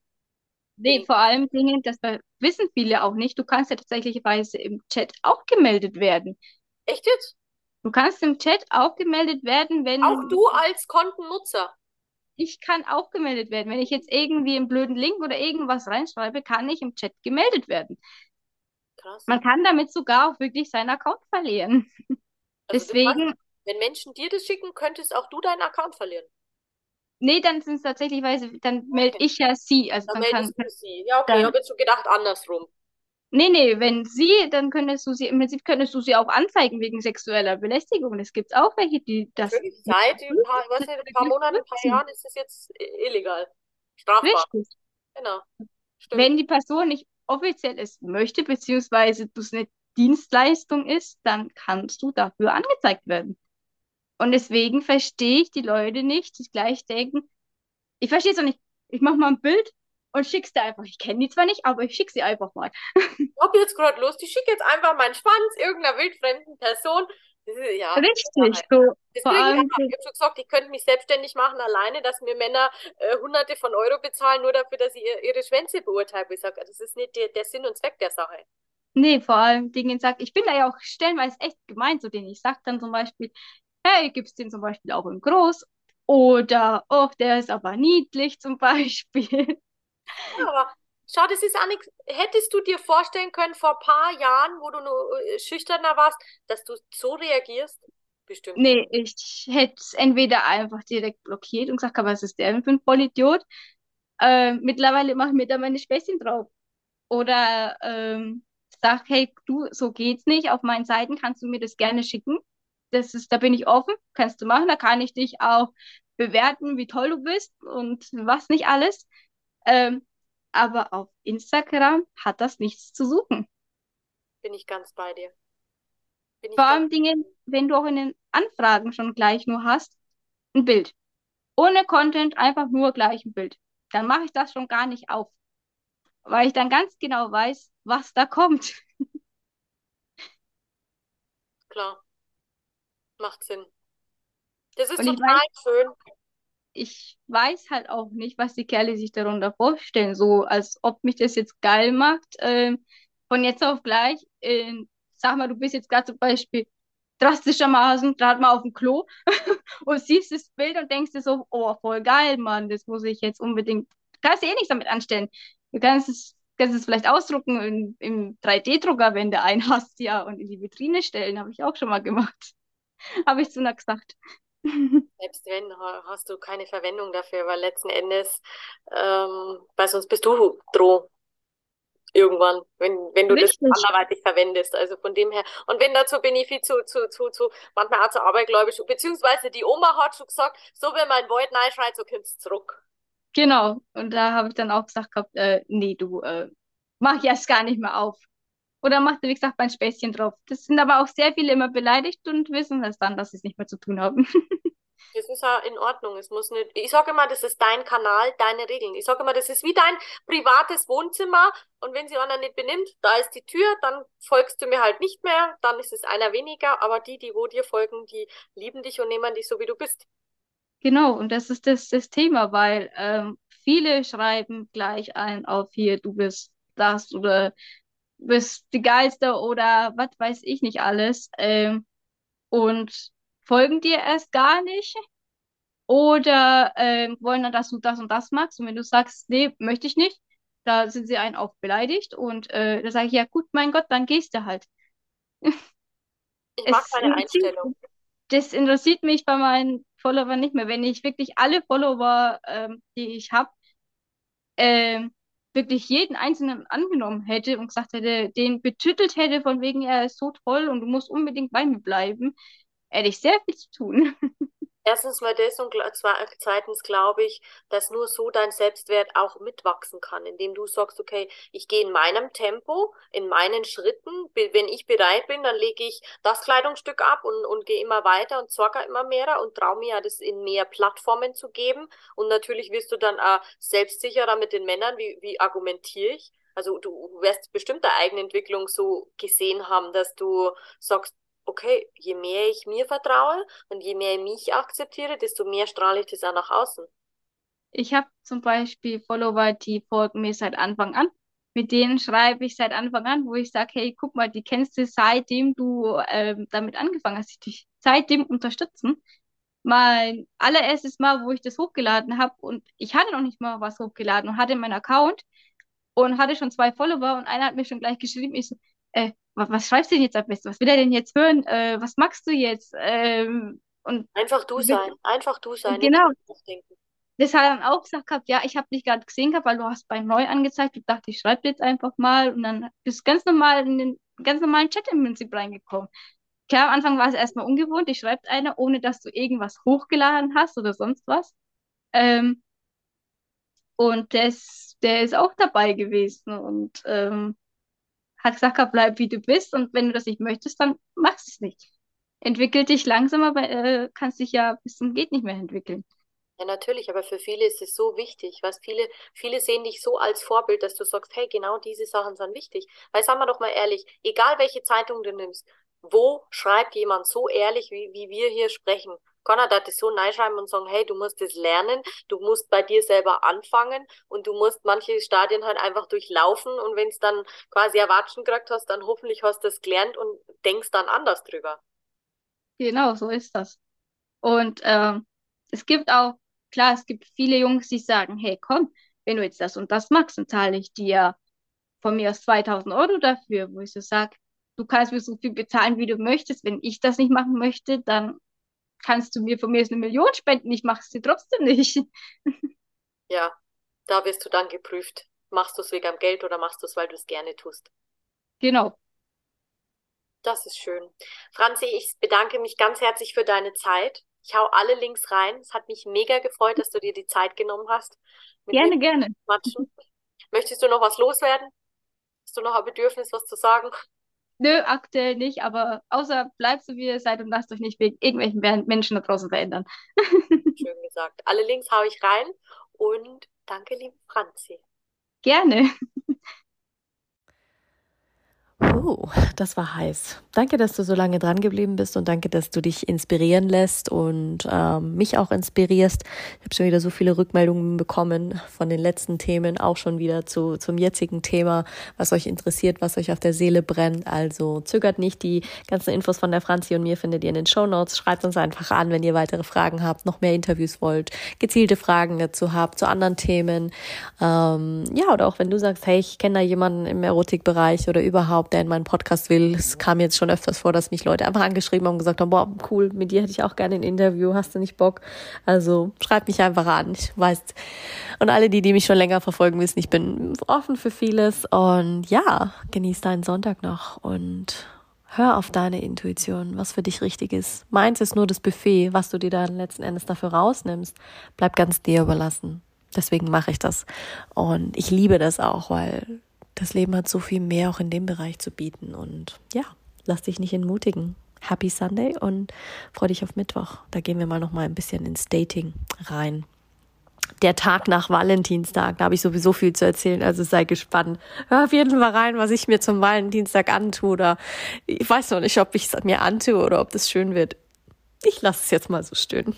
Nee, vor allem Dingen, das wissen viele auch nicht. Du kannst ja tatsächlicherweise im Chat auch gemeldet werden. Echt jetzt? Du kannst im Chat auch gemeldet werden, wenn Auch du als Kontennutzer. Ich kann auch gemeldet werden. Wenn ich jetzt irgendwie einen blöden Link oder irgendwas reinschreibe, kann ich im Chat gemeldet werden. Krass. Man kann damit sogar auch wirklich seinen Account verlieren. Also Deswegen, wenn Menschen dir das schicken, könntest auch du deinen Account verlieren. nee, dann sind es tatsächlich, dann melde Okay. ich ja sie. Also Dann dann kann, meldest du sie. Ja, okay, dann- ich habe jetzt schon gedacht, andersrum. Nee, nee, wenn sie, dann könntest du sie, im Prinzip könntest du sie auch anzeigen wegen sexueller Belästigung. Es gibt auch welche, die das seit ein paar, nicht, ein paar Monaten, ein paar Jahren ist es jetzt illegal. Strafbar. richtig. Genau. Stimmt. Wenn die Person nicht offiziell es möchte, beziehungsweise das eine Dienstleistung ist, dann kannst du dafür angezeigt werden. Und deswegen verstehe ich die Leute nicht, die gleich denken, ich verstehe es auch nicht, ich mache mal ein Bild und schick's dir einfach. Ich kenne die zwar nicht, aber ich schick sie einfach mal. [laughs] Ich hab jetzt gerade Lust, ich schicke jetzt einfach meinen Schwanz irgendeiner wildfremden Person. Das ist, ja, Richtig, so ich allem. Ich habe schon gesagt, ich könnte mich selbstständig machen alleine, dass mir Männer äh, Hunderte von Euro bezahlen, nur dafür, dass ich ihr, ihre Schwänze beurteile. Ich sage, das ist nicht der, der Sinn und Zweck der Sache. Nee, vor allem Dingen sagt, ich bin da ja auch stellenweise echt gemein zu denen. Ich sag dann zum Beispiel, hey, gibt's den zum Beispiel auch in groß? Oder, oh, der ist aber niedlich zum [laughs] Beispiel. Aber schau, das ist auch nichts. Hättest du dir vorstellen können, vor ein paar Jahren, wo du nur äh, schüchterner warst, dass du so reagierst? Bestimmt. Nee, ich hätte es entweder einfach direkt blockiert und gesagt, was ist der denn für ein Vollidiot? Äh, mittlerweile mache ich mir da meine Späßchen drauf. Oder ähm, sag, hey, du, so geht's nicht. Auf meinen Seiten kannst du mir das gerne schicken. Das ist, da bin ich offen, kannst du machen. Da kann ich dich auch bewerten, wie toll du bist und was nicht alles. Ähm, aber auf Instagram hat das nichts zu suchen. Bin ich ganz bei dir. Bin ich Vor allem Dingen, wenn du auch in den Anfragen schon gleich nur hast, ein Bild. ohne Content, einfach nur gleich ein Bild. Dann mache ich das schon gar nicht auf, weil ich dann ganz genau weiß, was da kommt. Klar. Macht Sinn. Das ist Und ich total weiß, schön. Ich weiß halt auch nicht, was die Kerle sich darunter vorstellen. So, als ob mich das jetzt geil macht, ähm, von jetzt auf gleich. Äh, sag mal, du bist jetzt gerade zum Beispiel drastischermaßen gerade mal auf dem Klo [laughs] und siehst das Bild und denkst dir so, oh, voll geil, Mann, das muss ich jetzt unbedingt. Du kannst dir eh nichts damit anstellen. Du kannst es, kannst es vielleicht ausdrucken im 3D-Drucker, wenn du einen [laughs] hast, ja, und in die Vitrine stellen, habe ich auch schon mal gemacht. [laughs] Habe ich zu einer gesagt. [laughs] Selbst wenn, ha- hast du keine Verwendung dafür, weil letzten Endes, ähm, weil sonst bist du droh irgendwann, wenn, wenn du das Richtig. anderweitig verwendest. Also von dem her. Und wenn dazu bin ich viel zu, zu, zu, zu, manchmal auch zu abergläubisch, beziehungsweise die Oma hat schon gesagt, so wenn mein Wald schreit, so kommt's zurück. Genau. Und da habe ich dann auch gesagt gehabt, äh, nee, du, äh, mach erst gar nicht mehr auf. Oder macht, wie gesagt, mein Späßchen drauf. Das sind aber auch sehr viele immer beleidigt und wissen es dann, dass sie es nicht mehr zu tun haben. [laughs] Das ist ja in Ordnung. Es muss nicht, ich sage immer, das ist dein Kanal, deine Regeln. Ich sage immer, das ist wie dein privates Wohnzimmer. Und wenn sich einer nicht benimmt, da ist die Tür, dann folgst du mir halt nicht mehr. Dann ist es einer weniger. Aber die, die wo dir folgen, die lieben dich und nehmen dich so, wie du bist. Genau, und das ist das, das Thema, weil ähm, viele schreiben gleich ein auf hier, du bist das oder bist die Geilste oder was weiß ich nicht alles ähm, und folgen dir erst gar nicht oder ähm, wollen dann, dass du das und das machst und wenn du sagst, nee, möchte ich nicht, da sind sie einen auch beleidigt und äh, da sage ich, ja gut, mein Gott, dann gehst du halt. Ich mag meine Einstellung. das interessiert mich bei meinen Followern nicht mehr. Wenn ich wirklich alle Follower, ähm, die ich habe, ähm, wirklich jeden einzelnen angenommen hätte und gesagt hätte, den betüttelt hätte von wegen, er ist so toll und du musst unbedingt bei mir bleiben, hätte ich sehr viel zu tun. [laughs] Erstens mal das und zweitens glaube ich, dass nur so dein Selbstwert auch mitwachsen kann, indem du sagst, okay, ich gehe in meinem Tempo, in meinen Schritten, wenn ich bereit bin, dann lege ich das Kleidungsstück ab und, und gehe immer weiter und zocke immer mehr und traue mir ja das in mehr Plattformen zu geben. Und natürlich wirst du dann auch selbstsicherer mit den Männern, wie, wie argumentiere ich? Also du wirst bestimmt deine eigene Entwicklung so gesehen haben, dass du sagst, okay, je mehr ich mir vertraue und je mehr ich mich akzeptiere, desto mehr strahle ich das auch nach außen. Ich habe zum Beispiel Follower, die folgen mir seit Anfang an. Mit denen schreibe ich seit Anfang an, wo ich sage, hey, guck mal, die kennst du seitdem du ähm, damit angefangen hast, die dich seitdem unterstützen. Mein allererstes Mal, wo ich das hochgeladen habe und ich hatte noch nicht mal was hochgeladen und hatte meinen Account und hatte schon zwei Follower und einer hat mir schon gleich geschrieben, ich so, äh, was, was schreibst du denn jetzt am besten? Was will er denn jetzt hören? Äh, was magst du jetzt? Ähm, und Einfach du sein, einfach du sein, genau, das hat er dann auch gesagt gehabt, ja, ich habe dich gerade gesehen gehabt, weil du hast bei neu angezeigt. Ich dachte, ich schreibe jetzt einfach mal und dann bist du ganz normal in den ganz normalen Chat im Prinzip reingekommen. Klar, am Anfang war es erstmal ungewohnt. Ich schreibe einer, ohne dass du irgendwas hochgeladen hast oder sonst was. Ähm, und das, der ist auch dabei gewesen und ähm, hat gesagt, gehabt, bleib wie du bist und wenn du das nicht möchtest, dann machst es nicht. Entwickel dich langsam, aber äh, kannst dich ja bis zum geht nicht mehr entwickeln. Ja, natürlich, aber für viele ist es so wichtig, was viele, viele sehen dich so als Vorbild, dass du sagst, hey, genau diese Sachen sind wichtig. Weil, sagen wir doch mal ehrlich, egal welche Zeitung du nimmst, wo schreibt jemand so ehrlich, wie, wie wir hier sprechen? Keiner darf das so reinschreiben und sagen, hey, du musst das lernen, du musst bei dir selber anfangen und du musst manche Stadien halt einfach durchlaufen und wenn es dann quasi Erwatschen gekriegt hast, dann hoffentlich hast du es gelernt und denkst dann anders drüber. Genau, so ist das. Und ähm, es gibt auch, klar, es gibt viele Jungs, die sagen, hey, komm, wenn du jetzt das und das machst, dann zahle ich dir von mir aus 2000 Euro dafür, wo ich so sage, du kannst mir so viel bezahlen, wie du möchtest. Wenn ich das nicht machen möchte, dann kannst du mir von mir eine Million spenden, ich mache es dir trotzdem nicht. Ja, da wirst du dann geprüft. Machst du es wegen dem Geld oder machst du es, weil du es gerne tust? Genau. Das ist schön. Franzi, ich bedanke mich ganz herzlich für deine Zeit. Ich hau alle Links rein. Es hat mich mega gefreut, dass du dir die Zeit genommen hast, Gerne, gerne. zu quatschen. Möchtest du noch was loswerden? Hast du noch ein Bedürfnis, was zu sagen? Nö, aktuell nicht, aber außer bleibt so wie ihr seid und lasst euch nicht wegen irgendwelchen Menschen da draußen verändern. [laughs] Schön gesagt. Alle Links haue ich rein und danke, liebe Franzi. Gerne. Oh, das war heiß. Danke, dass du so lange dran geblieben bist und danke, dass du dich inspirieren lässt und ähm, mich auch inspirierst. Ich habe schon wieder so viele Rückmeldungen bekommen von den letzten Themen, auch schon wieder zu, zum jetzigen Thema, was euch interessiert, was euch auf der Seele brennt. Also zögert nicht. Die ganzen Infos von der Franzi und mir findet ihr in den Show Notes. Schreibt uns einfach an, wenn ihr weitere Fragen habt, noch mehr Interviews wollt, gezielte Fragen dazu habt, zu anderen Themen. Ähm, ja, oder auch wenn du sagst, hey, ich kenne da jemanden im Erotikbereich oder überhaupt, der in meinen Podcast will. Es kam jetzt schon öfters vor, dass mich Leute einfach angeschrieben haben und gesagt haben, boah, cool, mit dir hätte ich auch gerne ein Interview, hast du nicht Bock? Also schreib mich einfach an. Ich weiß. Und alle, die, die mich schon länger verfolgen, wissen, ich bin offen für vieles. Und ja, genieß deinen Sonntag noch und hör auf deine Intuition, was für dich richtig ist. Meins ist nur das Buffet, was du dir dann letzten Endes dafür rausnimmst. Bleib ganz dir überlassen. Deswegen mache ich das. Und ich liebe das auch, weil das Leben hat so viel mehr auch in dem Bereich zu bieten. Und ja, lass dich nicht entmutigen. Happy Sunday und freu dich auf Mittwoch. Da gehen wir mal noch mal ein bisschen ins Dating rein. Der Tag nach Valentinstag, da habe ich sowieso viel zu erzählen, also sei gespannt. Hör auf jeden Fall rein, was ich mir zum Valentinstag antue oder ich weiß noch nicht, ob ich es mir antue oder ob das schön wird. Ich lasse es jetzt mal so stehen.